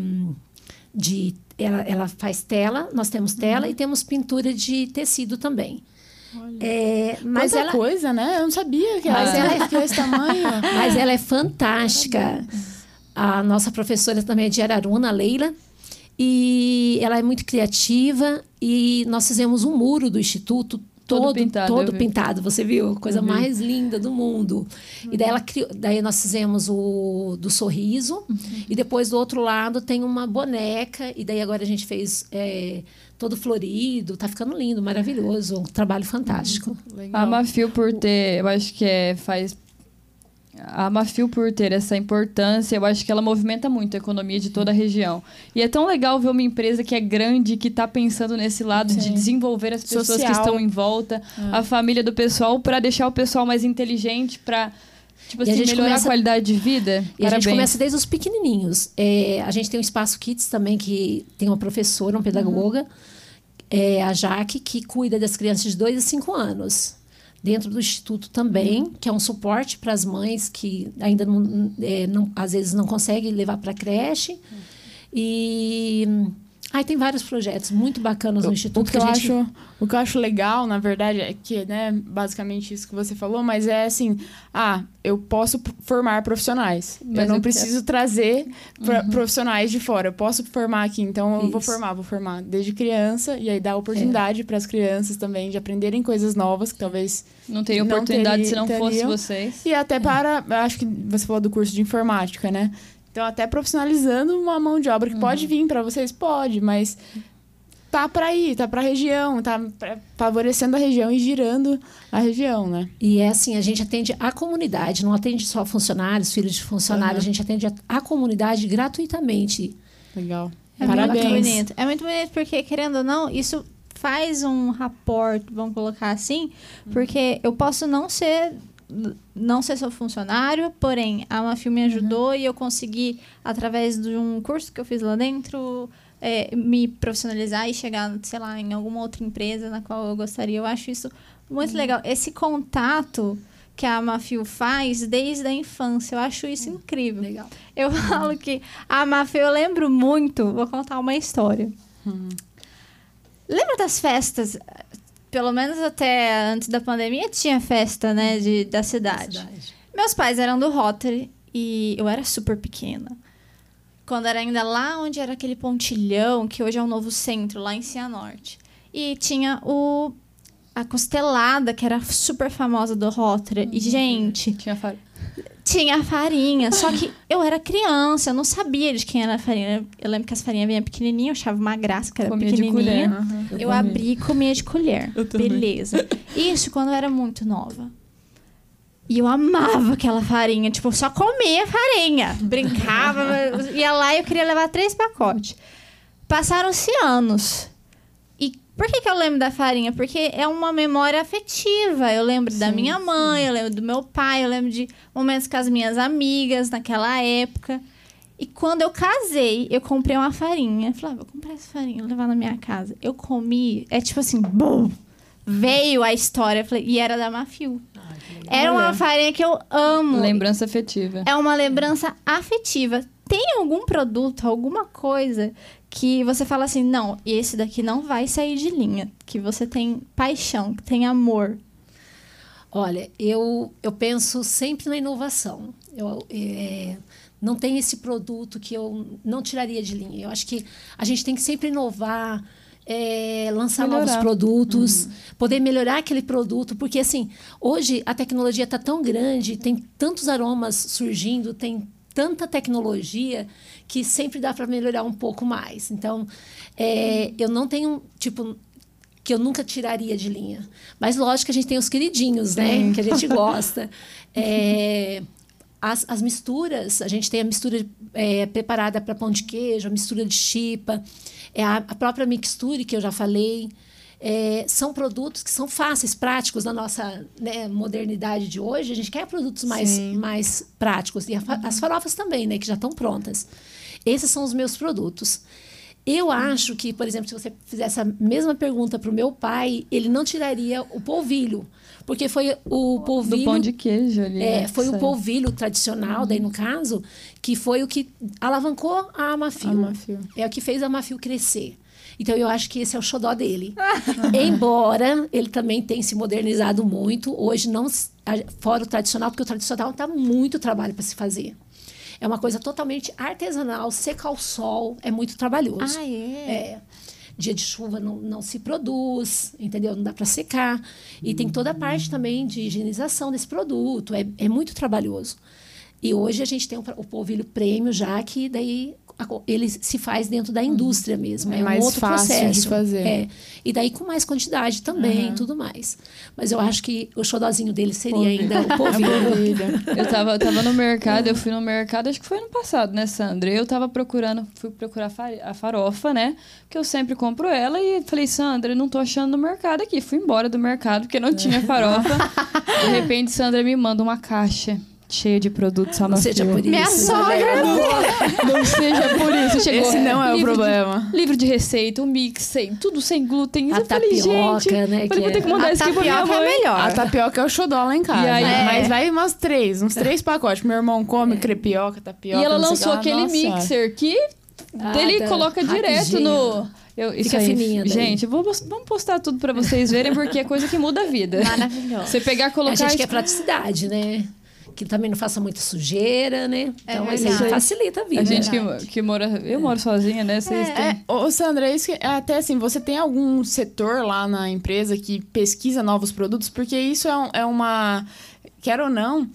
[SPEAKER 4] de- ela, ela faz tela, nós temos tela e temos pintura de tecido também. É, mas
[SPEAKER 2] Quanta
[SPEAKER 4] ela,
[SPEAKER 2] coisa, né? Eu não sabia que
[SPEAKER 4] Mas
[SPEAKER 2] ela
[SPEAKER 4] ela-
[SPEAKER 2] ficou esse tamanho.
[SPEAKER 4] mas ela é fantástica. A nossa professora também é de Araruna, Leila. E ela é muito criativa e nós fizemos um muro do instituto
[SPEAKER 1] Todo
[SPEAKER 4] todo,
[SPEAKER 1] pintado,
[SPEAKER 4] todo pintado, você viu? Coisa
[SPEAKER 1] vi.
[SPEAKER 4] mais linda do mundo. E daí ela criou, daí nós fizemos o do sorriso e depois do outro lado tem uma boneca e daí agora a gente fez é, todo florido, tá ficando lindo, maravilhoso, um trabalho fantástico.
[SPEAKER 2] Legal.
[SPEAKER 1] A Mafio por ter, eu acho que é, faz. A Mafio por ter essa importância, eu acho que ela movimenta muito a economia de toda a região. E é tão legal ver uma empresa que é grande, que está pensando nesse lado de
[SPEAKER 2] Sim.
[SPEAKER 1] desenvolver as pessoas
[SPEAKER 2] Social.
[SPEAKER 1] que estão em volta, a família do pessoal, para deixar o pessoal mais inteligente, para tipo
[SPEAKER 4] a
[SPEAKER 1] assim,
[SPEAKER 4] gente
[SPEAKER 1] melhorar
[SPEAKER 4] começa-
[SPEAKER 1] a qualidade de vida.
[SPEAKER 4] E a gente
[SPEAKER 1] Parabéns.
[SPEAKER 4] começa desde os pequenininhos. É, a gente tem o Espaço Kids também, que tem uma professora, uma pedagoga, é, a Jaque, que cuida das crianças de 2 a 5 anos. Dentro do Instituto também, que é um suporte para as mães que ainda não, é, não- às vezes não conseguem levar para a creche. E aí tem vários projetos muito bacanas no
[SPEAKER 2] O
[SPEAKER 4] Instituto
[SPEAKER 2] que, eu
[SPEAKER 4] a gente
[SPEAKER 2] acho, o que eu acho legal, na verdade, é que, né, basicamente isso que você falou, mas é assim, ah, eu posso formar profissionais.
[SPEAKER 1] Mas
[SPEAKER 2] eu não
[SPEAKER 1] eu
[SPEAKER 2] preciso trazer pra- profissionais de fora. Eu posso formar aqui, então eu vou
[SPEAKER 4] Isso.
[SPEAKER 2] formar, vou formar desde criança e aí dar oportunidade para as crianças também de aprenderem coisas novas que talvez
[SPEAKER 1] Não teria
[SPEAKER 2] não
[SPEAKER 1] oportunidade
[SPEAKER 2] teria-
[SPEAKER 1] se não fosse
[SPEAKER 2] teriam.
[SPEAKER 1] vocês.
[SPEAKER 2] e até para, eu acho que você falou do curso de informática, né? Então, até profissionalizando uma mão de obra que pode vir para vocês, pode, mas tá para ir, tá para a região, tá favorecendo a região e girando a região, né?
[SPEAKER 4] E é assim, a gente atende a comunidade, não atende só funcionários, filhos de funcionários,
[SPEAKER 2] Aham.
[SPEAKER 4] a gente atende a, a comunidade gratuitamente.
[SPEAKER 2] Legal.
[SPEAKER 3] É
[SPEAKER 2] Parabéns.
[SPEAKER 3] muito bonito. É muito bonito porque, querendo ou não, isso faz um rapport, vamos colocar assim, porque eu posso não ser não ser seu funcionário, porém a Mafio me ajudou e eu consegui através de um curso que eu fiz lá dentro é, me profissionalizar e chegar, sei lá, em alguma outra empresa na qual eu gostaria. Eu acho isso muito legal. Esse contato que a Mafio faz desde a infância, eu acho isso incrível.
[SPEAKER 4] Legal.
[SPEAKER 3] Eu falo que a Mafia, eu lembro muito, vou contar uma história. Lembra das festas? Pelo menos até antes da pandemia tinha festa, né, de, da cidade.
[SPEAKER 4] Cidade.
[SPEAKER 3] Meus pais eram do Rotary e eu era super pequena. Quando era ainda lá onde era aquele pontilhão, que hoje é o novo centro, lá em Cianorte. E tinha o a costelada, que era super famosa do Rotary. E, gente,
[SPEAKER 1] Tinha fa-
[SPEAKER 3] tinha a farinha, só que eu era criança, eu não sabia de quem era a farinha. Eu lembro que as farinhas vinham pequenininhas, eu achava uma graça, que era
[SPEAKER 1] Comia
[SPEAKER 3] pequenininha.
[SPEAKER 1] colher.
[SPEAKER 3] Eu abri e comia de colher.
[SPEAKER 2] Eu.
[SPEAKER 3] Beleza. Isso quando eu era muito nova. E eu amava aquela farinha. Tipo, eu só comia farinha. Brincava, ia lá e eu queria levar três pacotes. Passaram-se anos. Por que, que eu lembro da farinha? Porque é uma memória afetiva. Eu lembro da
[SPEAKER 2] Sim,
[SPEAKER 3] minha mãe, eu lembro do meu pai, eu lembro de momentos com as minhas amigas naquela época. E quando eu casei, eu comprei uma farinha. Eu falei, ah, vou comprar essa farinha, vou levar na minha casa. Eu comi, é tipo assim, bum! Veio a história, eu falei, e era da Mafio. Era uma farinha que eu amo.
[SPEAKER 1] Lembrança afetiva.
[SPEAKER 3] É uma lembrança afetiva. Tem algum produto, alguma coisa que você fala assim, não, esse daqui não vai sair de linha. Que você tem paixão, que tem amor.
[SPEAKER 4] Olha, eu, eu penso sempre na inovação. Eu, é, não tem esse produto que eu não tiraria de linha. Eu acho que a gente tem que sempre inovar, é, lançar
[SPEAKER 1] Melhorar.
[SPEAKER 4] novos produtos, poder melhorar aquele produto, porque assim, hoje a tecnologia está tão grande, tem tantos aromas surgindo, tem tanta tecnologia que sempre dá para melhorar um pouco mais. Então, é, eu não tenho tipo que eu nunca tiraria de linha. Mas lógico que a gente tem os queridinhos, né? Que a gente gosta. É, as, as misturas, a gente tem a mistura é, preparada para pão de queijo, a mistura de chipa, é a, a própria mixture que eu já falei. É, são produtos que são fáceis, práticos na nossa né, modernidade de hoje. A gente quer produtos mais,
[SPEAKER 2] Sim.
[SPEAKER 4] mais práticos. E a fa- as farofas também, né? Que já estão prontas. Esses são os meus produtos. Eu acho que, por exemplo, se você fizesse a mesma pergunta para o meu pai, ele não tiraria o polvilho. Porque foi o polvilho.
[SPEAKER 1] Do pão de queijo ali.
[SPEAKER 4] É,
[SPEAKER 1] né,
[SPEAKER 4] foi o polvilho tradicional, daí no caso, que foi o que alavancou a Amafio. É o que fez a Amafio crescer. Então eu acho que esse é o xodó dele. Embora ele também tenha se modernizado muito, hoje não fora o tradicional, porque o tradicional dá muito trabalho para se fazer. É uma coisa totalmente artesanal, seca ao sol, é muito trabalhoso.
[SPEAKER 3] Ah, é?
[SPEAKER 4] É. Dia de chuva não, não se produz, entendeu? Não dá para secar. E tem toda a parte também de higienização desse produto. É, é muito trabalhoso. E hoje a gente tem o, o polvilho prêmio já, que daí ele se faz dentro da indústria mesmo.
[SPEAKER 2] É
[SPEAKER 4] É,
[SPEAKER 2] mais
[SPEAKER 4] um outro
[SPEAKER 2] fácil de
[SPEAKER 4] processo.
[SPEAKER 2] fazer.
[SPEAKER 4] É. E daí com mais quantidade também, tudo mais. Mas eu acho que o xodozinho dele seria ainda o polvilho.
[SPEAKER 2] Maravilha.
[SPEAKER 1] Eu tava, eu tava no mercado, eu fui no mercado, acho que foi ano passado, né, Sandra? Eu tava procurando, fui procurar a farofa, né? Que eu sempre compro ela e falei, Sandra, eu não tô achando no mercado aqui. Fui embora do mercado porque não tinha farofa. De repente, Sandra me manda uma caixa cheia de produtos
[SPEAKER 4] Não seja por isso.
[SPEAKER 3] Minha sogra.
[SPEAKER 1] Não seja por isso. Chegou
[SPEAKER 2] Esse não é o
[SPEAKER 1] livro de-
[SPEAKER 2] problema.
[SPEAKER 1] livro de receita, um mix, sem, tudo sem glúten.
[SPEAKER 4] A
[SPEAKER 1] eu falei,
[SPEAKER 4] tapioca,
[SPEAKER 1] gente,
[SPEAKER 4] né,
[SPEAKER 1] falei,
[SPEAKER 4] que
[SPEAKER 1] vou ter
[SPEAKER 4] é-
[SPEAKER 1] que mandar
[SPEAKER 3] A
[SPEAKER 1] isso aqui pra minha
[SPEAKER 3] é melhor.
[SPEAKER 2] A tapioca é o xodó lá em casa.
[SPEAKER 1] Aí-?
[SPEAKER 3] É.
[SPEAKER 2] Mas vai umas três, uns três pacotes. Meu irmão come crepioca, tapioca.
[SPEAKER 1] E ela lançou
[SPEAKER 2] lá.
[SPEAKER 1] aquele
[SPEAKER 2] Nossa
[SPEAKER 1] mixer que
[SPEAKER 4] Ah,
[SPEAKER 1] ele
[SPEAKER 4] tá.
[SPEAKER 1] coloca direto
[SPEAKER 4] Rapidinho.
[SPEAKER 1] no. Eu, isso
[SPEAKER 4] Fica
[SPEAKER 1] aí,
[SPEAKER 4] fininha daí.
[SPEAKER 1] Gente, vou, vamos postar tudo pra vocês verem, porque é coisa que muda a vida.
[SPEAKER 3] Maravilhoso.
[SPEAKER 1] Você pegar,
[SPEAKER 4] A
[SPEAKER 1] colocar.
[SPEAKER 4] gente quer praticidade, né? Que também não faça muita sujeira, né? Então, mas aí
[SPEAKER 3] verdade.
[SPEAKER 4] facilita a vida.
[SPEAKER 1] a gente que, que mora. Eu moro sozinha, né? Vocês têm.
[SPEAKER 2] É, ô Sandra, é isso que, é até assim, você tem algum setor lá na empresa que pesquisa novos produtos? Porque isso é, um- é uma. Quer ou não,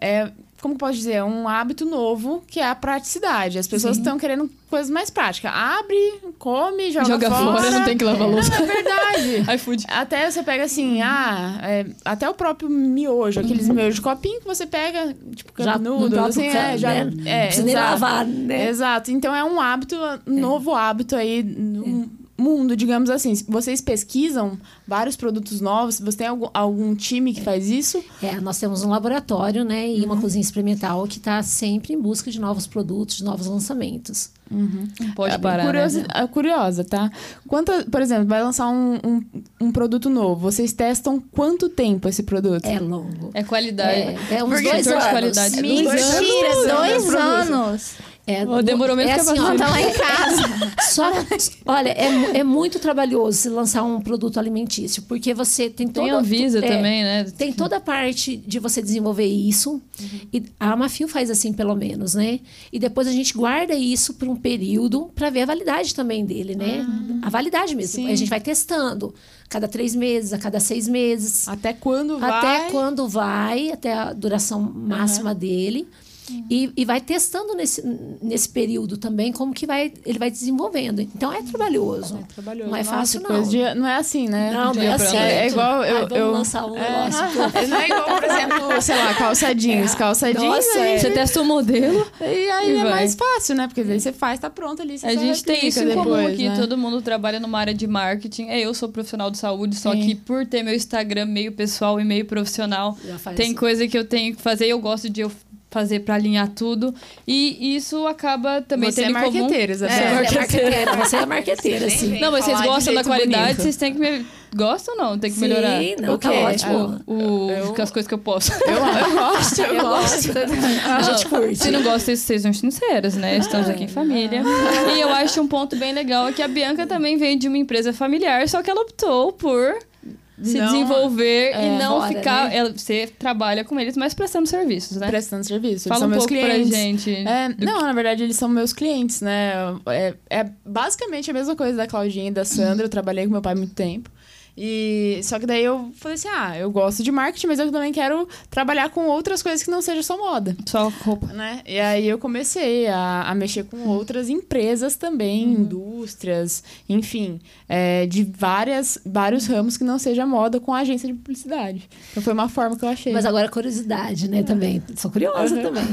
[SPEAKER 2] é. Como que posso dizer? É um hábito novo que é a praticidade. As pessoas estão querendo coisas mais práticas. Abre, come, joga,
[SPEAKER 1] Joga fora, não tem que lavar louça.
[SPEAKER 2] Não, é verdade.
[SPEAKER 1] iFood.
[SPEAKER 2] Até você pega assim, ah, é, até o próprio miojo, aqueles miojos de copinho que você pega, tipo,
[SPEAKER 4] próprio
[SPEAKER 2] assim, é, já,
[SPEAKER 4] né?
[SPEAKER 2] é,
[SPEAKER 4] Não precisa nem
[SPEAKER 2] exato.
[SPEAKER 4] lavar, né?
[SPEAKER 2] Exato. Então é um hábito, um novo hábito aí mundo, digamos assim. Vocês pesquisam vários produtos novos? Você tem algum, algum time que faz isso?
[SPEAKER 4] É, nós temos um laboratório, né, e uma cozinha experimental que está sempre em busca de novos produtos, de novos lançamentos.
[SPEAKER 1] Não pode
[SPEAKER 2] É,
[SPEAKER 1] parar.
[SPEAKER 2] curiosa,
[SPEAKER 1] né?
[SPEAKER 2] é, curiosa, tá? Quanta, por exemplo, vai lançar um, um, um produto novo. Vocês testam quanto tempo esse produto?
[SPEAKER 4] É longo.
[SPEAKER 1] É qualidade.
[SPEAKER 4] É, é uns
[SPEAKER 1] Porque
[SPEAKER 4] dois
[SPEAKER 1] setor de
[SPEAKER 4] anos.
[SPEAKER 1] qualidade.
[SPEAKER 3] Mentira,
[SPEAKER 1] Dois
[SPEAKER 3] dois,
[SPEAKER 2] anos.
[SPEAKER 3] anos.
[SPEAKER 4] É,
[SPEAKER 1] demorou menos
[SPEAKER 4] é
[SPEAKER 1] que
[SPEAKER 4] assim, ó.
[SPEAKER 3] Conta lá em casa.
[SPEAKER 4] Só, olha, é, é muito trabalhoso se lançar um produto alimentício, porque você tem toda
[SPEAKER 1] Tem a Visa
[SPEAKER 4] é,
[SPEAKER 1] também, né?
[SPEAKER 4] Tem toda a parte de você desenvolver isso. E a Amafio faz assim, pelo menos, né? E depois a gente guarda isso por um período para ver a validade também dele, né? a validade mesmo.
[SPEAKER 2] Sim.
[SPEAKER 4] A gente vai testando. Cada três meses, a cada seis meses.
[SPEAKER 2] Até quando vai?
[SPEAKER 4] Até quando vai, até a duração máxima dele. E, e vai testando nesse, nesse período também como que vai, ele vai desenvolvendo. Então é trabalhoso.
[SPEAKER 2] É trabalhoso.
[SPEAKER 4] Não é
[SPEAKER 2] Nossa,
[SPEAKER 4] fácil,
[SPEAKER 2] coisa
[SPEAKER 4] não.
[SPEAKER 2] de- não é assim, né?
[SPEAKER 4] Não, não é assim.
[SPEAKER 1] noite.
[SPEAKER 2] É igual eu-
[SPEAKER 4] Ai, vamos
[SPEAKER 2] eu-
[SPEAKER 4] lançar um
[SPEAKER 2] É.
[SPEAKER 4] negócio.
[SPEAKER 2] Não é igual, por exemplo, sei lá, calça jeans. Calça jeans,
[SPEAKER 4] Nossa,
[SPEAKER 2] aí,
[SPEAKER 1] Você testa o modelo.
[SPEAKER 2] e aí
[SPEAKER 1] E
[SPEAKER 2] é
[SPEAKER 1] vai.
[SPEAKER 2] mais fácil, né? Porque daí você faz, tá pronto ali. Você
[SPEAKER 1] A gente tem isso em comum aqui.
[SPEAKER 2] né?
[SPEAKER 1] Todo mundo trabalha numa área de marketing. É, eu sou profissional de saúde, só
[SPEAKER 2] Sim.
[SPEAKER 1] que por ter meu Instagram meio pessoal e meio profissional, tem
[SPEAKER 4] assim.
[SPEAKER 1] coisa que eu tenho que fazer. Eu gosto de eu fazer pra alinhar tudo. E isso acaba também
[SPEAKER 2] Você é
[SPEAKER 1] tendo em comum.
[SPEAKER 2] marqueteira,
[SPEAKER 4] Você
[SPEAKER 2] Isabel.
[SPEAKER 4] é
[SPEAKER 1] marqueteira.
[SPEAKER 4] Você é marqueteira, sim.
[SPEAKER 1] Não, mas vocês gostam da qualidade,
[SPEAKER 2] bonito.
[SPEAKER 1] vocês têm que me... Gostam ou não? Tem que
[SPEAKER 4] Sim,
[SPEAKER 1] melhorar.
[SPEAKER 4] não,
[SPEAKER 1] o
[SPEAKER 4] tá ótimo.
[SPEAKER 1] O, o-
[SPEAKER 2] Eu-
[SPEAKER 1] As coisas que eu posso.
[SPEAKER 2] Eu, eu gosto, eu,
[SPEAKER 4] Eu
[SPEAKER 2] gosto.
[SPEAKER 4] gosto. A gente curte.
[SPEAKER 1] Se não gosta, vocês sejam sinceras, né? Estamos aqui em família. E eu acho um ponto bem legal é que a Bianca também vem de uma empresa familiar, só que ela optou por se
[SPEAKER 2] Não,
[SPEAKER 1] desenvolver
[SPEAKER 2] é,
[SPEAKER 1] e não ficar.
[SPEAKER 4] né?
[SPEAKER 1] você trabalha com eles, mas prestando serviços, né?
[SPEAKER 2] Prestando serviço. Eles
[SPEAKER 1] Fala
[SPEAKER 2] são
[SPEAKER 1] um
[SPEAKER 2] meus
[SPEAKER 1] pouco
[SPEAKER 2] clientes.
[SPEAKER 1] pra gente.
[SPEAKER 2] É, não, na verdade, eles são meus clientes, né? É, é basicamente a mesma coisa da Claudinha e da Sandra. Eu trabalhei com meu pai há muito tempo. E só que daí eu falei assim: ah, eu gosto de marketing, mas eu também quero trabalhar com outras coisas que não seja só moda.
[SPEAKER 1] Só roupa.
[SPEAKER 2] Né? E aí eu comecei a, a mexer com outras empresas também, indústrias, enfim, é, de várias, vários ramos que não seja moda com a agência de publicidade. Então foi uma forma que eu achei.
[SPEAKER 4] Mas agora curiosidade, né, também. Sou curiosa
[SPEAKER 2] Uhum.
[SPEAKER 4] também.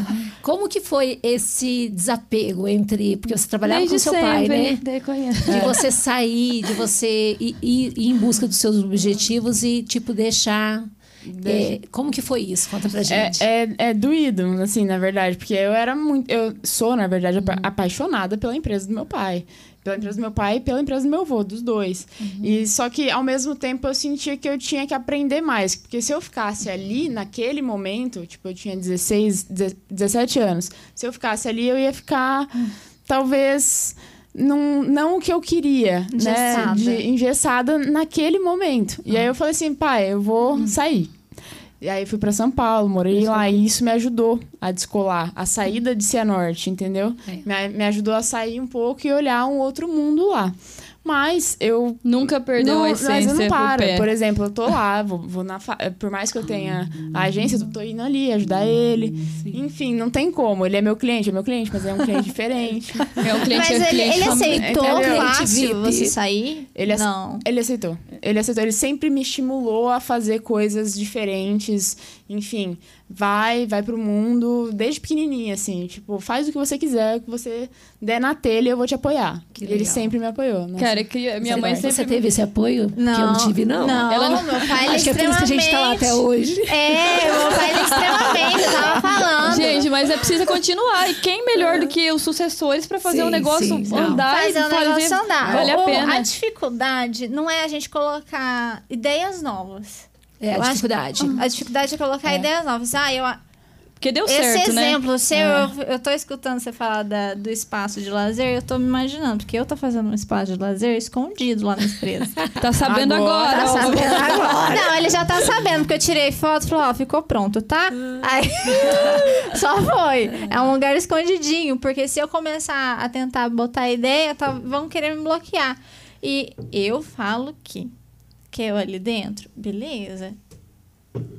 [SPEAKER 4] Como que foi esse desapego entre... Porque você trabalhava
[SPEAKER 1] Desde
[SPEAKER 4] com seu pai,
[SPEAKER 1] sempre,
[SPEAKER 4] né?
[SPEAKER 1] daí conhece.
[SPEAKER 4] De você sair, de você ir, ir- ir em busca dos seus objetivos e, tipo, deixar... é, como que foi isso? Conta pra
[SPEAKER 2] É,
[SPEAKER 4] gente.
[SPEAKER 2] é, é doído, assim, na verdade, porque eu era muito. Eu sou, na verdade,
[SPEAKER 1] Uhum.
[SPEAKER 2] apa- apaixonada pela empresa do meu pai. Pela empresa do meu pai e pela empresa do meu avô, dos dois.
[SPEAKER 1] Uhum.
[SPEAKER 2] E só que, ao mesmo tempo, eu sentia que eu tinha que aprender mais. Porque se eu ficasse ali, naquele momento, tipo, eu tinha 16, 17 anos. Se eu ficasse ali, eu ia ficar, talvez. Num, não o que eu queria,
[SPEAKER 3] Engessada.
[SPEAKER 2] né? De, engessada naquele momento. E aí eu falei assim, pai, eu vou sair. E aí fui pra São Paulo, morei lá e isso me ajudou a descolar, a saída de Cianorte, entendeu?
[SPEAKER 4] É.
[SPEAKER 2] Me, me ajudou a sair um pouco e olhar um outro mundo lá. Mas eu
[SPEAKER 1] Nunca perdeu a
[SPEAKER 2] mas
[SPEAKER 1] essência
[SPEAKER 2] eu não paro. Por exemplo, eu tô lá, vou, vou na fa- por mais que eu tenha a agência, eu tô indo ali ajudar ele. Enfim, não tem como. Ele é meu cliente, é meu cliente, mas é um cliente diferente.
[SPEAKER 1] É um cliente,
[SPEAKER 3] Mas
[SPEAKER 1] é
[SPEAKER 3] ele,
[SPEAKER 1] cliente
[SPEAKER 3] ele aceitou fácil você sair?
[SPEAKER 2] Ele ace-
[SPEAKER 3] Não.
[SPEAKER 2] Ele aceitou. Ele aceitou. Ele sempre me estimulou a fazer coisas diferentes. Enfim, vai, vai pro mundo desde pequenininha, assim. Tipo, faz o que você quiser, o que você der na telha, eu vou te apoiar.
[SPEAKER 4] Que
[SPEAKER 2] ele
[SPEAKER 4] legal.
[SPEAKER 2] sempre me apoiou, né?
[SPEAKER 1] Cara, que minha
[SPEAKER 4] Você-
[SPEAKER 1] mãe
[SPEAKER 4] Você
[SPEAKER 1] sempre...
[SPEAKER 4] teve esse apoio? Que eu não tive, não.
[SPEAKER 3] Não,
[SPEAKER 1] Ela não-
[SPEAKER 3] meu pai ele é
[SPEAKER 4] Acho que é por isso que a gente tá lá até
[SPEAKER 3] extremamente-
[SPEAKER 4] hoje.
[SPEAKER 3] É, meu pai ele é extremamente, eu tava falando.
[SPEAKER 1] Gente, mas é preciso continuar. E quem melhor do que os sucessores pra fazer
[SPEAKER 4] Sim,
[SPEAKER 1] o negócio
[SPEAKER 4] sim, não.
[SPEAKER 1] andar
[SPEAKER 3] fazer o negócio andar.
[SPEAKER 1] Vale a pena.
[SPEAKER 3] A dificuldade não é a gente colocar ideias novas.
[SPEAKER 4] É, a
[SPEAKER 3] Eu acho-
[SPEAKER 4] dificuldade.
[SPEAKER 3] A dificuldade é colocar ideias novas. Ah, eu,
[SPEAKER 1] Porque deu
[SPEAKER 3] esse
[SPEAKER 1] certo, né?
[SPEAKER 3] exemplo, se eu, eu tô escutando você falar da- do espaço de lazer, eu tô me imaginando, porque eu tô fazendo um espaço de lazer escondido lá na empresa.
[SPEAKER 1] Tá sabendo agora.
[SPEAKER 2] Agora.
[SPEAKER 3] Tá sabendo agora? Não, ele já tá sabendo, porque eu tirei foto e falou, ó, ficou pronto, tá? Aí, só foi. É um lugar escondidinho, porque se eu começar a tentar botar ideia, tá- vão querer me bloquear. E eu falo que, que eu ali dentro, beleza.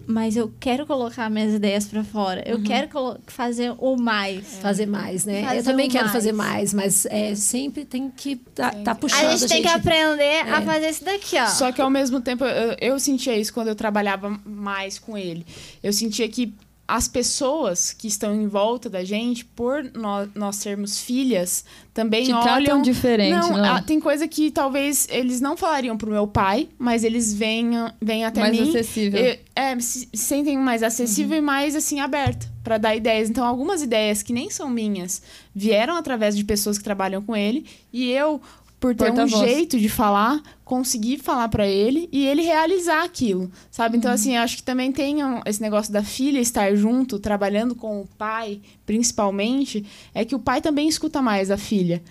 [SPEAKER 3] Mas eu quero colocar minhas ideias pra fora. Eu quero colo- fazer o mais.
[SPEAKER 4] Fazer mais, né?
[SPEAKER 3] Fazer
[SPEAKER 4] eu também
[SPEAKER 3] o
[SPEAKER 4] quero
[SPEAKER 3] mais.
[SPEAKER 4] fazer mais, mas é, sempre tem que tá, tá puxando.
[SPEAKER 3] A gente tem que aprender a
[SPEAKER 4] É.
[SPEAKER 3] fazer isso daqui, ó.
[SPEAKER 2] Só que ao mesmo tempo eu, eu sentia isso quando eu trabalhava mais com ele. Eu sentia que as pessoas que estão em volta da gente, por nós, nós sermos filhas, também
[SPEAKER 1] Te
[SPEAKER 2] olham.
[SPEAKER 1] tratam diferente,
[SPEAKER 2] não,
[SPEAKER 1] não?
[SPEAKER 2] ah, tem coisa que talvez eles não falariam pro meu pai, mas eles venham, vêm até
[SPEAKER 1] Mais
[SPEAKER 2] mim.
[SPEAKER 1] acessível.
[SPEAKER 2] e- é, se se sentem mais acessível e mais assim aberto para dar ideias. Então, algumas ideias que nem são minhas vieram através de pessoas que trabalham com ele e eu por ter um jeito de falar, consegui falar pra ele e ele realizar aquilo, sabe? Então, assim, acho que também tem esse negócio da filha estar junto, trabalhando com o pai, principalmente, é que o pai também escuta mais a filha.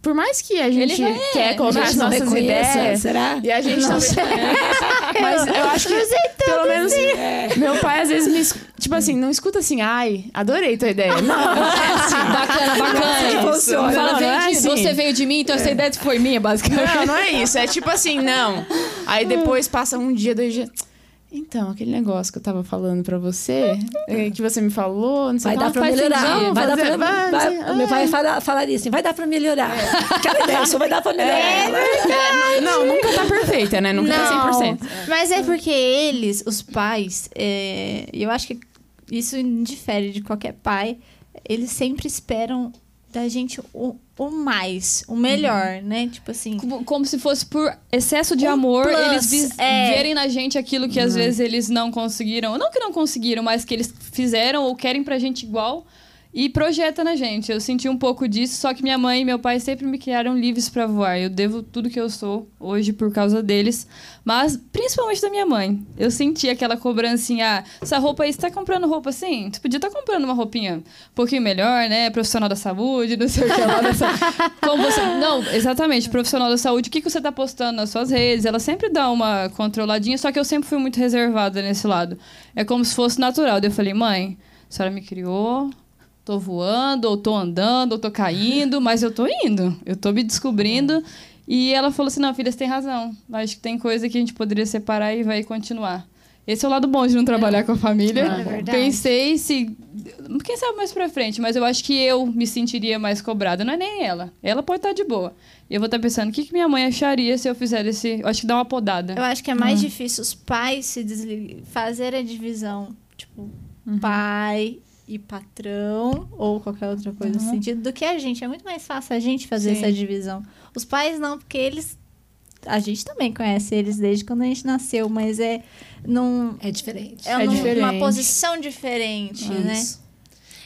[SPEAKER 2] Por mais que a gente
[SPEAKER 1] vai-
[SPEAKER 2] quer colocar as
[SPEAKER 4] não
[SPEAKER 2] nossas ideias,
[SPEAKER 4] será?
[SPEAKER 2] e a gente também Mas eu acho que, pelo menos, meu pai às vezes me... es- Tipo assim, não escuta assim, ai, adorei tua ideia. Não, não é assim.
[SPEAKER 1] Bacana, bacana.
[SPEAKER 2] funciona.
[SPEAKER 1] Fala,
[SPEAKER 2] Não, não é assim.
[SPEAKER 1] você veio de mim, então essa ideia foi minha, basicamente.
[SPEAKER 2] Não, não é isso. É tipo assim, não. Aí depois passa um dia, dois dias. Então, aquele negócio que eu tava falando pra você, é, que você me falou, não sei
[SPEAKER 4] Vai
[SPEAKER 2] o que
[SPEAKER 4] dar pra melhorar. Vai dar pra,
[SPEAKER 2] vai,
[SPEAKER 4] vai-
[SPEAKER 2] vai-
[SPEAKER 4] meu pai fala, falaria assim, vai dar pra melhorar. Aquela ideia, só vai dar pra melhorar.
[SPEAKER 2] É, não, nunca tá perfeita, né? Nunca tá 100%.
[SPEAKER 3] Mas é porque eles, os pais, é, eu acho que isso difere de qualquer pai, eles sempre esperam da gente o, o mais, o melhor, né? Tipo assim.
[SPEAKER 1] Como, como se fosse por excesso de
[SPEAKER 3] Um
[SPEAKER 1] amor,
[SPEAKER 3] plus,
[SPEAKER 1] eles vis-
[SPEAKER 3] é.
[SPEAKER 1] verem na gente aquilo que às vezes eles não conseguiram. Não que não conseguiram, mas que eles fizeram ou querem pra gente igual e projeta na gente. Eu senti um pouco disso, só que minha mãe e meu pai sempre me criaram livres pra voar. Eu devo tudo que eu sou hoje por causa deles, mas principalmente da minha mãe. Eu senti aquela cobrancinha, ah, essa roupa aí, você tá comprando roupa assim? Tu podia estar comprando uma roupinha um pouquinho melhor, né? Profissional da saúde, não sei o que lá. Dessa... Como você... Não, exatamente, profissional da saúde, o que, que você tá postando nas suas redes? Ela sempre dá uma controladinha, só que eu sempre fui muito reservada nesse lado. É como se fosse natural. Daí eu falei, mãe, a senhora me criou, tô voando, ou tô andando, ou tô caindo, mas eu tô indo, eu tô me descobrindo. E ela falou assim: não, filha, você tem razão. Acho que tem coisa que a gente poderia separar e vai continuar. Esse é o lado bom de não trabalhar com a família.
[SPEAKER 3] É verdade.
[SPEAKER 1] Pensei se. Quem sabe mais pra frente, mas eu acho que eu me sentiria mais cobrada. Não é nem ela. Ela pode estar de boa. E eu vou estar pensando: o que, que minha mãe acharia se eu fizer esse. Eu acho que dá uma podada.
[SPEAKER 3] Eu acho que é mais difícil os pais se desligar, fazer a divisão, tipo, pai e patrão, ou qualquer outra coisa nesse sentido, do que a gente. É muito mais fácil a gente fazer
[SPEAKER 2] Sim.
[SPEAKER 3] essa divisão. Os pais não, porque eles. A gente também conhece eles desde quando a gente nasceu, mas é num,
[SPEAKER 4] É diferente.
[SPEAKER 3] é,
[SPEAKER 2] É
[SPEAKER 3] num- uma
[SPEAKER 2] diferente.
[SPEAKER 3] posição diferente, né?
[SPEAKER 4] Isso.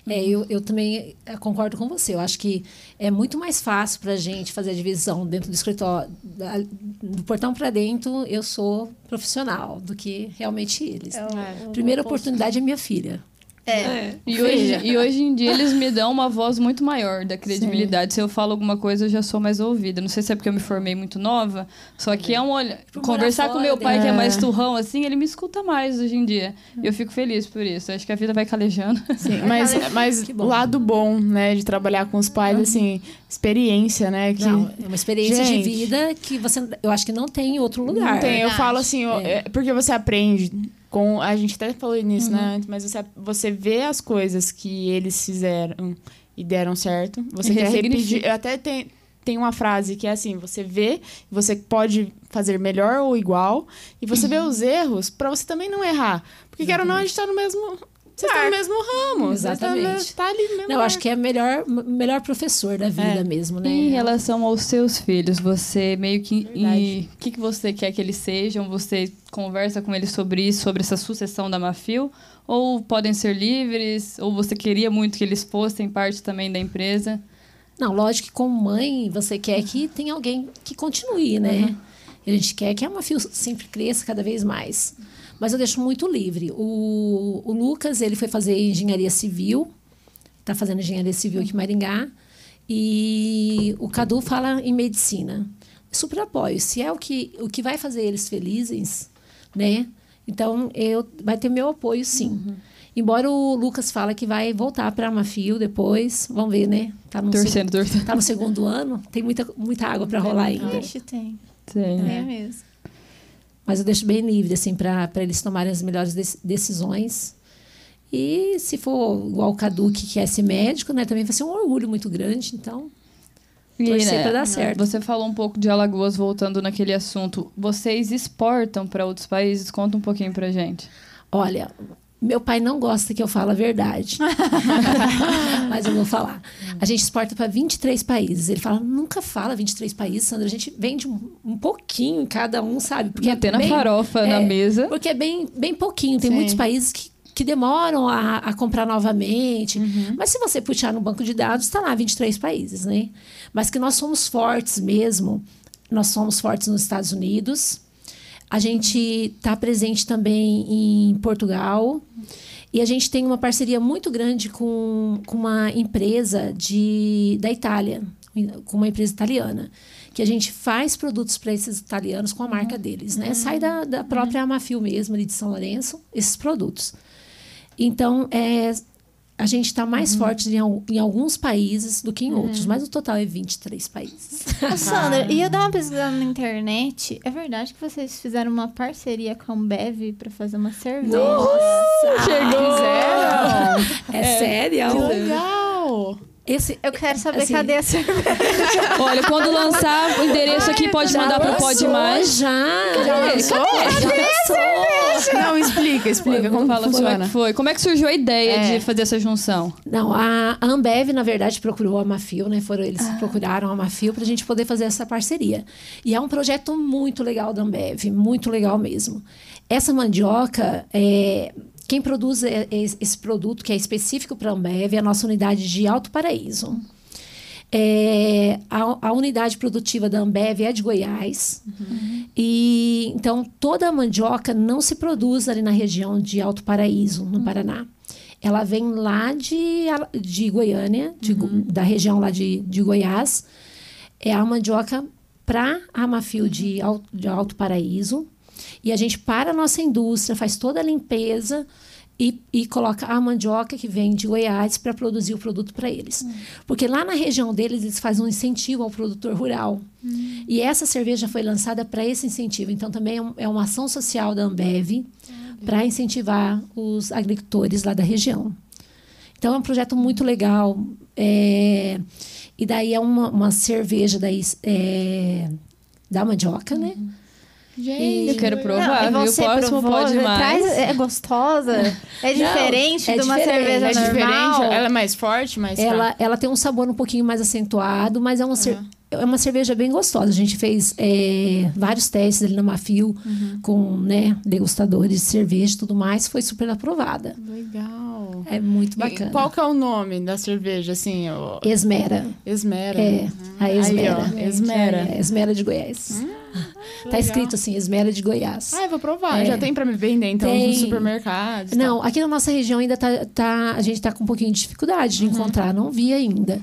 [SPEAKER 4] É, eu, eu também eh, concordo com você. Eu acho que é muito mais fácil para a gente fazer a divisão dentro do escritório, da- do portão para dentro, eu sou profissional, do que realmente eles.
[SPEAKER 3] É
[SPEAKER 4] Primeira oportunidade é minha filha.
[SPEAKER 3] É.
[SPEAKER 1] E hoje, e hoje em dia eles me dão uma voz muito maior da credibilidade. Se eu falo alguma coisa, eu já sou mais ouvida. Não sei se é porque eu me formei muito nova, só que é um olho.
[SPEAKER 4] Morar
[SPEAKER 1] Conversar com meu pai, que é mais turrão, assim, ele me escuta mais hoje em dia. E eu fico feliz por isso. Acho que a vida vai calejando.
[SPEAKER 2] Sim, mas, mas
[SPEAKER 4] bom.
[SPEAKER 2] o lado bom, né, de trabalhar com os pais, assim, experiência, né? Que
[SPEAKER 4] Não, é uma experiência
[SPEAKER 2] Gente.
[SPEAKER 4] de vida que você, eu acho que não tem em outro lugar.
[SPEAKER 2] Não tem, eu falo assim, ó, é porque você aprende com. A gente até falou nisso, né? antes, Mas você, você vê as coisas que eles fizeram e deram certo. Você
[SPEAKER 1] E
[SPEAKER 2] quer repetir. Eu até tem, tem uma frase que é assim: você vê, você pode fazer melhor ou igual, e você vê os erros pra você também não errar. Porque quero ou não, a gente tá no mesmo. Vocês estão no mesmo ramo.
[SPEAKER 4] Exatamente.
[SPEAKER 2] Tá ali no mesmo
[SPEAKER 4] Não, eu acho que é melhor, melhor professor da vida
[SPEAKER 2] É.
[SPEAKER 4] mesmo, né?
[SPEAKER 1] Em relação aos seus filhos, você meio que. E O que, que você quer que eles sejam? Você conversa com eles sobre isso, sobre essa sucessão da Mafil? Ou podem ser livres? Ou você queria muito que eles fossem parte também da empresa?
[SPEAKER 4] Não, lógico que como mãe, você quer que tenha alguém que continue, né? A gente quer que a Mafio sempre cresça cada vez mais. Mas eu deixo muito livre. O, o Lucas, ele foi fazer engenharia civil, está fazendo engenharia civil aqui em Maringá. E o Cadu fala em medicina. Super apoio. Se é o que, o que vai fazer eles felizes, né? Então, eu, vai ter meu apoio, sim. Embora o Lucas fala que vai voltar para a Mafio depois. Vamos ver, né? Tá no,
[SPEAKER 1] Torcendo, torcendo.
[SPEAKER 4] tá no segundo ano. Tem muita, muita água para rolar ainda.
[SPEAKER 3] Ixi, tem.
[SPEAKER 1] Sim.
[SPEAKER 3] É mesmo.
[SPEAKER 4] Mas eu deixo bem livre, assim, para eles tomarem as melhores dec- decisões. E se for igual o Cadu, que quer ser médico, né? Também vai ser um orgulho muito grande. Então, Torcer pra dar certo.
[SPEAKER 1] Você falou um pouco de Alagoas, voltando naquele assunto. Vocês exportam para outros países? Conta um pouquinho pra gente.
[SPEAKER 4] olha, meu pai não gosta que eu fale a verdade. Mas eu vou falar. A gente exporta para 23 países. Ele fala, nunca fala 23 países, Sandra. A gente vende um, um pouquinho em cada um, sabe? Porque
[SPEAKER 1] ter na
[SPEAKER 4] bem-
[SPEAKER 1] farofa na
[SPEAKER 4] é,
[SPEAKER 1] mesa.
[SPEAKER 4] Porque é bem, bem pouquinho. Tem
[SPEAKER 2] Sim.
[SPEAKER 4] muitos países que, que demoram a, a comprar novamente. Mas se você puxar no banco de dados, está lá 23 países, né? Mas que nós somos fortes mesmo. Nós somos fortes nos Estados Unidos. A gente está presente também em Portugal. E a gente tem uma parceria muito grande com, com uma empresa de, da Itália, com uma empresa italiana. Que a gente faz produtos para esses italianos com a marca deles, né? Sai da, da própria Amafil mesmo, ali de São Lourenço, esses produtos. Então, é, a gente está mais forte em, em alguns países do que em outros, mas o total é 23 países.
[SPEAKER 3] Ô, Sandra, e eu dar uma pesquisada na internet. É verdade que vocês fizeram uma parceria com a Ambev pra fazer uma cerveja?
[SPEAKER 2] Fizeram?
[SPEAKER 4] É, sério?
[SPEAKER 2] Que legal!
[SPEAKER 4] Esse,
[SPEAKER 3] Eu quero saber
[SPEAKER 4] Assim,
[SPEAKER 3] cadê a cerveja.
[SPEAKER 1] Olha, quando lançar o endereço aqui, pode mandar pro
[SPEAKER 4] lançou,
[SPEAKER 1] Pode Mais.
[SPEAKER 4] Já!
[SPEAKER 2] Já lançou?
[SPEAKER 4] Já lançou.
[SPEAKER 2] Não, explica, explica como
[SPEAKER 1] Fala como é que foi. Como é que surgiu a ideia
[SPEAKER 2] É.
[SPEAKER 1] de fazer essa junção?
[SPEAKER 4] Não, a Ambev, na verdade, procurou a Mafio, né? Foram eles que procuraram a Mafio para a gente poder fazer essa parceria. E é um projeto muito legal da Ambev, muito legal mesmo. Essa mandioca, é, quem produz esse produto, que é específico para a Ambev, é a nossa unidade de Alto Paraíso. É, a, a unidade produtiva da Ambev é de Goiás. E então toda a mandioca não se produz ali na região de Alto Paraíso, no Paraná. Ela vem lá de, de Goiânia, de Go- da região lá de, de Goiás. É a mandioca para a Amafio de, Al- de Alto Paraíso. E a gente para a nossa indústria, faz toda a limpeza e, e coloca a mandioca que vem de Goiás para produzir o produto para eles. Porque lá na região deles, eles fazem um incentivo ao produtor rural. E essa cerveja foi lançada para esse incentivo. Então, também é, um- é uma ação social da Ambev para incentivar os agricultores lá da região. Então, é um projeto muito legal. É, e daí é uma, uma cerveja daí, é, da mandioca, né?
[SPEAKER 2] Gente,
[SPEAKER 1] Eu quero provar,
[SPEAKER 3] Não, e
[SPEAKER 1] viu?
[SPEAKER 3] você
[SPEAKER 1] Próximo
[SPEAKER 3] provou,
[SPEAKER 1] pode mais.
[SPEAKER 3] traz- é gostosa? É diferente
[SPEAKER 4] é
[SPEAKER 3] de uma
[SPEAKER 4] diferente.
[SPEAKER 3] cerveja
[SPEAKER 2] é diferente?
[SPEAKER 3] normal?
[SPEAKER 2] Ela é mais forte, mais
[SPEAKER 4] Ela, ela tem um sabor um pouquinho mais acentuado, mas é uma, cer- é uma cerveja bem gostosa. A gente fez é, vários testes ali na Mafio com né, degustadores de cerveja e tudo mais. Foi super aprovada.
[SPEAKER 2] Legal.
[SPEAKER 4] É muito
[SPEAKER 2] E
[SPEAKER 4] bacana.
[SPEAKER 2] qual que é o nome da cerveja, assim? O...
[SPEAKER 4] Esmera.
[SPEAKER 2] Esmera.
[SPEAKER 4] É, a Esmera.
[SPEAKER 2] Aí, ó, Esmera.
[SPEAKER 4] É, Esmera de Goiás. Tá escrito assim, Esmera de Goiás.
[SPEAKER 2] Ah, eu vou provar.
[SPEAKER 4] É.
[SPEAKER 2] Já tem pra me vender, então,
[SPEAKER 4] Tem.
[SPEAKER 2] nos supermercados.
[SPEAKER 4] Não, aqui na nossa região ainda tá, tá- a gente tá com um pouquinho de dificuldade de encontrar, não vi ainda.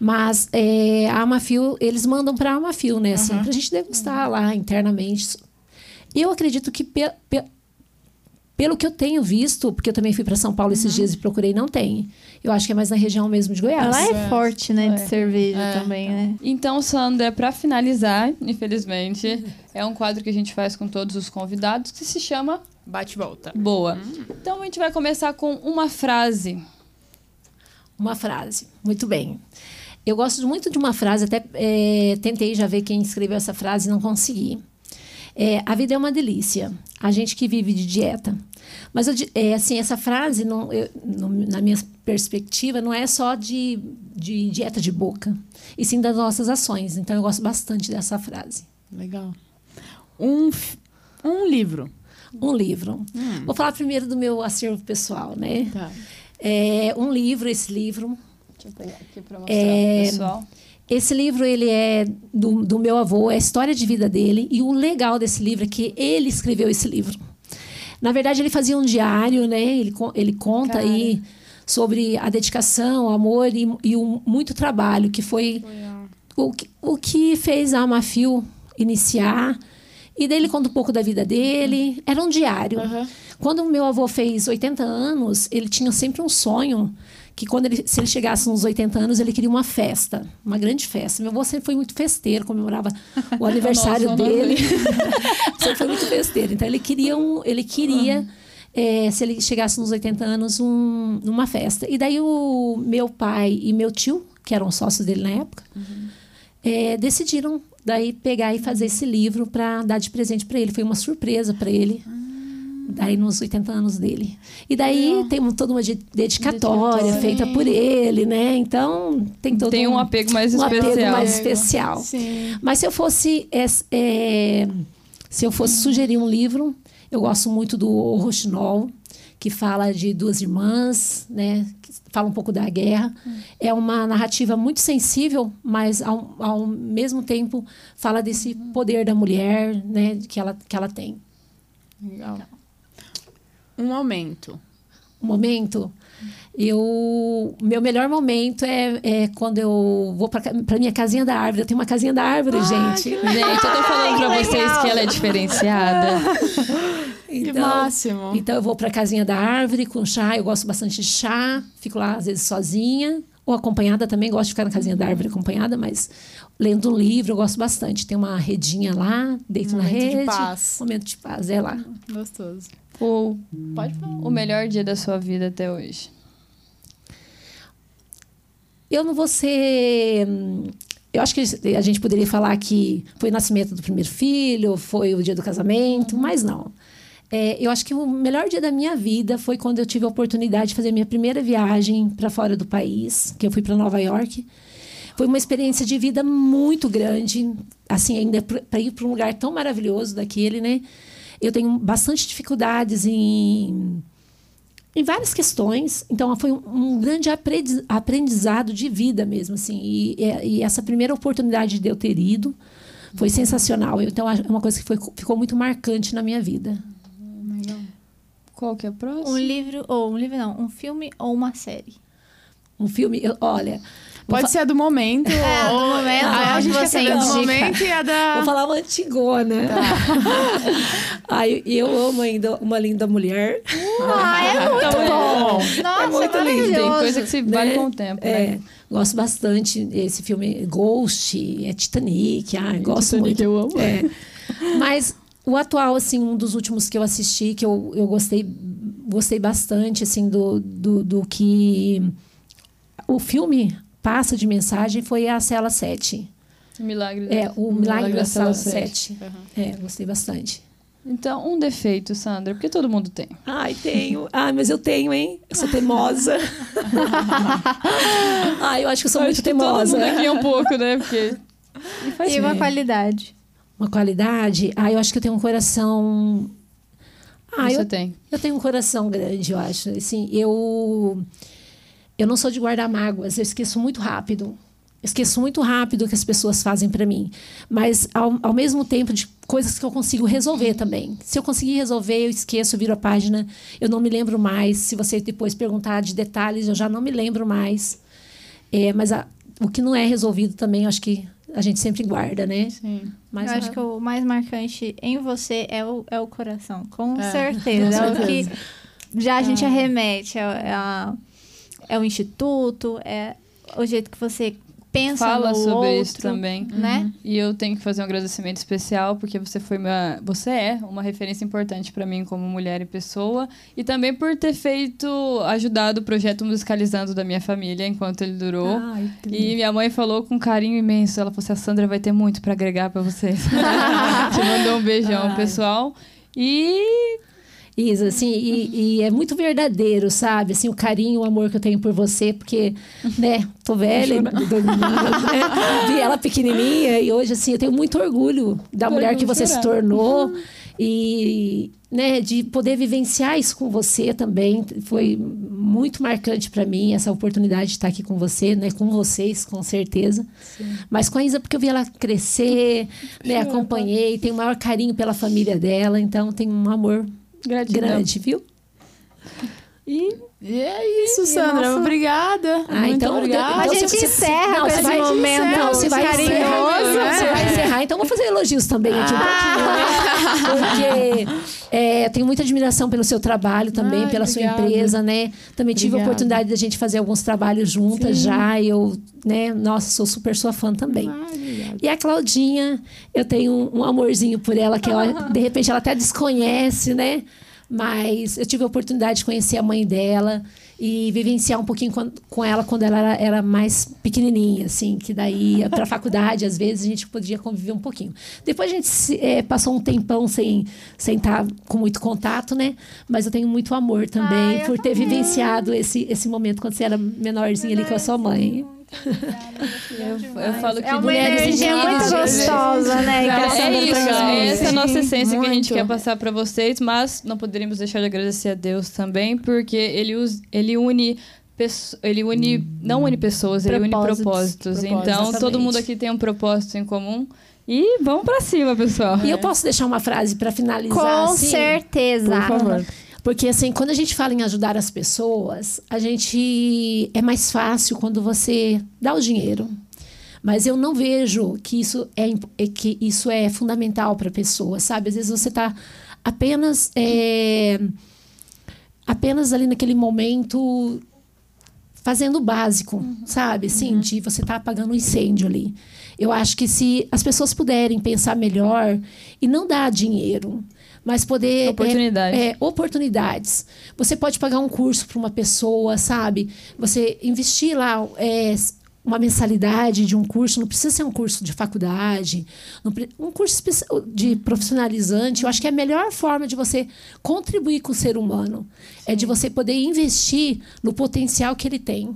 [SPEAKER 4] Mas é, a Amafil, eles mandam para a Amafil, né? Assim, Pra gente degustar lá internamente. Eu acredito que pe- pe- pelo que eu tenho visto, porque eu também fui para São Paulo esses dias e procurei, não tem. Eu acho que é mais na região mesmo de Goiás.
[SPEAKER 3] Ela é
[SPEAKER 2] É.
[SPEAKER 3] forte, né, de
[SPEAKER 1] É.
[SPEAKER 3] cerveja
[SPEAKER 2] É.
[SPEAKER 3] também, né?
[SPEAKER 1] Então, Sandra, para finalizar, infelizmente, é um quadro que a gente faz com todos os convidados que se chama.
[SPEAKER 2] Bate e volta.
[SPEAKER 1] Boa. Então, a gente vai começar com uma frase.
[SPEAKER 4] Uma frase. Muito bem. Eu gosto muito de uma frase, até é, tentei já ver quem escreveu essa frase e não consegui. É, a vida é uma delícia. A gente que vive de dieta. Mas, eu é, assim, essa frase, não, eu- no- na minha perspectiva, não é só de, de dieta de boca, e sim das nossas ações. Então, eu gosto bastante dessa frase.
[SPEAKER 2] Legal. Um, um livro.
[SPEAKER 4] Um livro.
[SPEAKER 2] Hum.
[SPEAKER 4] Vou falar primeiro do meu acervo pessoal, né?
[SPEAKER 2] Tá.
[SPEAKER 4] É, um livro, esse livro,
[SPEAKER 1] Deixa eu pegar aqui para mostrar
[SPEAKER 4] É,
[SPEAKER 1] pessoal.
[SPEAKER 4] Esse livro, ele é do, do meu avô, é a história de vida dele. E o legal desse livro é que ele escreveu esse livro. Na verdade, ele fazia um diário, né? Ele, ele conta aí sobre a dedicação, o amor e, e o muito trabalho que foi o, que- o que fez a Amafil iniciar. E daí ele conta um pouco da vida dele. Era um diário.
[SPEAKER 2] Aham.
[SPEAKER 4] Quando o meu avô fez 80 anos, ele tinha sempre um sonho que quando ele, se ele chegasse nos 80 anos, ele queria uma festa, uma grande festa. Meu avô sempre foi muito festeiro, comemorava o aniversário
[SPEAKER 1] Nossa,
[SPEAKER 4] dele. sempre foi muito festeiro. Então ele queria um, ele queria eh, se ele chegasse nos 80 anos um, uma festa. E daí o meu pai e meu tio, que eram sócios dele na época, eh, decidiram daí pegar e fazer esse livro para dar de presente para ele. Foi uma surpresa para ele. Daí nos 80 anos dele. E daí tem um- toda uma de- dedicatória
[SPEAKER 1] Dedicatória.
[SPEAKER 4] feita por ele, né? Então tem todo
[SPEAKER 1] Tem um apego mais
[SPEAKER 4] um apego
[SPEAKER 1] especial.
[SPEAKER 4] mais especial.
[SPEAKER 2] Sim.
[SPEAKER 4] Mas se eu fosse é, se eu fosse sugerir um livro, eu gosto muito do O Rochinol, que fala de duas irmãs, né? Que fala um pouco da guerra. É uma narrativa muito sensível, mas ao, ao mesmo tempo fala desse poder da mulher, né? Que ela, que ela tem.
[SPEAKER 2] Legal. Um momento.
[SPEAKER 4] Um momento, eu meu melhor momento é, é quando eu vou para minha casinha da árvore. Eu tenho uma casinha da árvore, gente.
[SPEAKER 1] Gente, eu tô falando pra vocês que ela é diferenciada.
[SPEAKER 2] que máximo.
[SPEAKER 4] Então eu vou para a casinha da árvore com chá. Eu gosto bastante de chá. Fico lá às vezes sozinha ou acompanhada também. Gosto de ficar na casinha da árvore acompanhada, mas lendo um livro eu gosto bastante. Tem uma redinha lá, deito na
[SPEAKER 2] Momento de
[SPEAKER 4] rede.
[SPEAKER 2] paz.
[SPEAKER 4] Momento de paz é lá.
[SPEAKER 2] Gostoso.
[SPEAKER 1] O,
[SPEAKER 2] Pode falar.
[SPEAKER 1] o melhor dia da sua vida até hoje.
[SPEAKER 4] Eu não vou ser. hum, Eu acho que a gente poderia falar que foi o nascimento do primeiro filho, foi o dia do casamento, mas não. É, eu acho que o melhor dia da minha vida foi quando eu tive a oportunidade de fazer minha primeira viagem para fora do país, que eu fui para Nova York. Foi uma experiência de vida muito grande, assim, ainda para ir para um lugar tão maravilhoso daquele, né? Eu tenho bastante dificuldades em em várias questões. Então, foi um, um grande aprendi- aprendizado de vida mesmo, assim. E, e- essa primeira oportunidade de eu ter ido foi sensacional. Então, é uma coisa que foi- ficou muito marcante na minha vida.
[SPEAKER 1] Qual que é o próximo?
[SPEAKER 3] Um livro, ou um livro não, um filme ou uma série.
[SPEAKER 4] Um filme, eu- olha...
[SPEAKER 2] Pode
[SPEAKER 4] fa-
[SPEAKER 2] ser a do momento.
[SPEAKER 3] É, do
[SPEAKER 2] ou-
[SPEAKER 3] momento,
[SPEAKER 2] Ah, a gente quer
[SPEAKER 3] você
[SPEAKER 2] do
[SPEAKER 3] indica.
[SPEAKER 2] momento e a da...
[SPEAKER 4] Vou falar uma antigona. Ai, eu amo ainda Uma Linda Mulher.
[SPEAKER 3] Ah, é muito
[SPEAKER 1] Então, é
[SPEAKER 3] bom!
[SPEAKER 1] bom.
[SPEAKER 3] Nossa, é
[SPEAKER 4] muito lindo.
[SPEAKER 1] Tem coisa que se vale
[SPEAKER 4] né?
[SPEAKER 1] com o tempo,
[SPEAKER 4] É,
[SPEAKER 1] né?
[SPEAKER 4] gosto bastante desse filme Ghost, é Titanic, ai, gosto
[SPEAKER 1] Titanic
[SPEAKER 4] muito.
[SPEAKER 1] eu amo.
[SPEAKER 4] É. Mas o atual, assim, um dos últimos que eu assisti, que eu, eu gostei, gostei bastante, assim, do, do, do que o filme passa de mensagem foi a Cela 7.
[SPEAKER 1] Milagre.
[SPEAKER 4] É, o Milagre da Cela
[SPEAKER 1] Sete.
[SPEAKER 4] 7. É, gostei bastante.
[SPEAKER 1] Então, um defeito, Sandra, porque todo mundo tem.
[SPEAKER 4] Ai, tenho. Ai, mas eu tenho, hein? Eu sou teimosa. Ai, eu acho que eu sou muito
[SPEAKER 1] Acho que todo
[SPEAKER 4] teimosa.
[SPEAKER 1] mundo aqui é um pouco, né? Porque... E faz
[SPEAKER 3] E uma qualidade.
[SPEAKER 4] Uma qualidade. Ah, eu acho que eu tenho um coração. Ah,
[SPEAKER 1] Você
[SPEAKER 4] eu,
[SPEAKER 1] tem.
[SPEAKER 4] eu tenho um coração grande, eu acho. Assim, eu. Eu não sou de guardar mágoas, eu esqueço muito rápido. esqueço muito rápido o que as pessoas fazem para mim. Mas, ao, ao mesmo tempo, de coisas que eu consigo resolver também. Se eu conseguir resolver, eu esqueço, eu viro a página, eu não me lembro mais. Se você depois perguntar de detalhes, eu já não me lembro mais. É, mas a, o que não é resolvido também, acho que a gente sempre guarda, né?
[SPEAKER 2] Sim.
[SPEAKER 4] Mas
[SPEAKER 3] eu acho que o mais marcante em você é o, é o coração, com
[SPEAKER 2] É,
[SPEAKER 3] certeza.
[SPEAKER 2] com
[SPEAKER 3] É o
[SPEAKER 2] certeza.
[SPEAKER 3] que já a gente arremete. É, é, a- é o instituto, é o jeito que você pensa
[SPEAKER 1] Fala
[SPEAKER 3] no
[SPEAKER 1] sobre
[SPEAKER 3] outro,
[SPEAKER 1] isso também.
[SPEAKER 3] Né?
[SPEAKER 1] E eu tenho que fazer um agradecimento especial porque você foi uma, você é uma referência importante para mim como mulher e pessoa e também por ter feito ajudado o projeto musicalizando da minha família enquanto ele durou.
[SPEAKER 4] Ai.
[SPEAKER 1] E minha mãe falou com carinho imenso. Ela falou assim: a Sandra vai ter muito para agregar para vocês. Te mandou um beijão,
[SPEAKER 4] Ai.
[SPEAKER 1] pessoal. E
[SPEAKER 4] Isa, assim, e, e é muito verdadeiro, sabe? Assim, o carinho, o amor que eu tenho por você, porque, né, tô velha, né, vi ela pequenininha e hoje, assim, eu tenho muito orgulho da
[SPEAKER 1] Tô
[SPEAKER 4] mulher que você se tornou e, né, de poder vivenciar isso com você também. Foi muito marcante para mim essa oportunidade de estar aqui com você, né, com vocês, com certeza. Mas com a Isa, porque eu vi ela crescer, né, acompanhei, tenho o maior carinho pela família dela, então tenho um amor
[SPEAKER 1] gratidão.
[SPEAKER 4] grande, viu?
[SPEAKER 1] E
[SPEAKER 2] E é isso, Sandra.
[SPEAKER 3] nosso-
[SPEAKER 2] Obrigada.
[SPEAKER 4] Ah,
[SPEAKER 2] Muito
[SPEAKER 4] então-
[SPEAKER 2] obrigada.
[SPEAKER 3] A
[SPEAKER 4] Então,
[SPEAKER 3] gente
[SPEAKER 4] você-
[SPEAKER 3] encerra
[SPEAKER 4] não,
[SPEAKER 3] esse
[SPEAKER 4] vai-
[SPEAKER 3] momento
[SPEAKER 2] encerra,
[SPEAKER 4] Não, você vai
[SPEAKER 3] carinhoso.
[SPEAKER 4] encerrar. Você vai encerrar, então eu vou fazer elogios também aqui um pouquinho, né? Porque é, eu tenho muita admiração pelo seu trabalho também,
[SPEAKER 2] Ai,
[SPEAKER 4] pela
[SPEAKER 2] obrigada.
[SPEAKER 4] sua empresa, né? Também tive a
[SPEAKER 2] Obrigada.
[SPEAKER 4] oportunidade da gente fazer alguns trabalhos juntas
[SPEAKER 2] Sim.
[SPEAKER 4] já. Eu, né, nossa, sou super sua fã também.
[SPEAKER 2] Ai.
[SPEAKER 4] E a Claudinha, eu tenho um, um amorzinho por ela, que ela, de repente ela até desconhece, né? Mas eu tive a oportunidade de conhecer a mãe dela e vivenciar um pouquinho com, com ela quando ela era, era mais pequenininha, assim, que daí ia pra faculdade, às vezes a gente podia conviver um pouquinho. Depois a gente eh, passou um tempão sem sem estar com muito contato, né? Mas eu tenho muito amor também
[SPEAKER 3] Ai, eu
[SPEAKER 4] por ter
[SPEAKER 3] também.
[SPEAKER 4] vivenciado esse, esse momento quando você era menorzinha ali com a sua mãe.
[SPEAKER 1] Eu, eu falo que
[SPEAKER 3] É uma energia muito gostosa, né?
[SPEAKER 1] É,
[SPEAKER 3] Sandra
[SPEAKER 1] isso, é essa é a nossa essência que a gente
[SPEAKER 2] muito.
[SPEAKER 1] quer passar para vocês, mas não poderíamos deixar de agradecer a Deus também, porque ele, us- ele une ele une não une pessoas, ele une
[SPEAKER 3] Propósitos.
[SPEAKER 1] propósitos.
[SPEAKER 2] Propósitos,
[SPEAKER 1] Então, todo
[SPEAKER 2] exatamente.
[SPEAKER 1] mundo aqui tem um propósito em comum. E vamos para cima, pessoal.
[SPEAKER 4] E eu posso deixar uma frase para finalizar?
[SPEAKER 3] Com
[SPEAKER 4] assim?
[SPEAKER 3] certeza.
[SPEAKER 2] Por favor.
[SPEAKER 4] Porque, assim, quando a gente fala em ajudar as pessoas, a gente. É mais fácil quando você dá o dinheiro. Mas eu não vejo que isso é, é que isso é fundamental para a pessoa, sabe? Às vezes você está apenas. é, apenas ali naquele momento fazendo o básico, sabe? Assim, de você estar apagando um incêndio ali. Eu acho que se as pessoas puderem pensar melhor e não dar dinheiro, mas poder é,
[SPEAKER 1] Oportunidade.
[SPEAKER 4] é, oportunidades. Você pode pagar um curso para uma pessoa, sabe? Você investir lá é, uma mensalidade de um curso, não precisa ser um curso de faculdade, um curso de profissionalizante. Eu acho que é a melhor forma de você contribuir com o ser humano é de você poder investir no potencial que ele tem.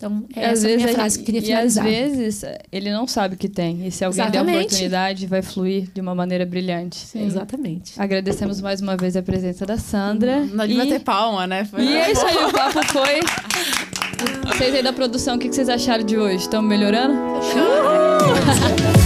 [SPEAKER 4] Então,
[SPEAKER 1] E
[SPEAKER 4] é essa a minha frase que eu queria
[SPEAKER 1] e
[SPEAKER 4] finalizar.
[SPEAKER 1] às vezes ele não sabe o que tem. E se alguém der a
[SPEAKER 4] Exatamente.
[SPEAKER 1] oportunidade, vai fluir de uma maneira brilhante.
[SPEAKER 4] Exatamente.
[SPEAKER 1] Agradecemos mais uma vez a presença da Sandra.
[SPEAKER 2] Não devia
[SPEAKER 1] e...
[SPEAKER 2] ter palma, né? Foi-
[SPEAKER 1] E é isso aí, o papo foi. Vocês aí da produção, o que vocês acharam de hoje? Estão melhorando?
[SPEAKER 3] Show.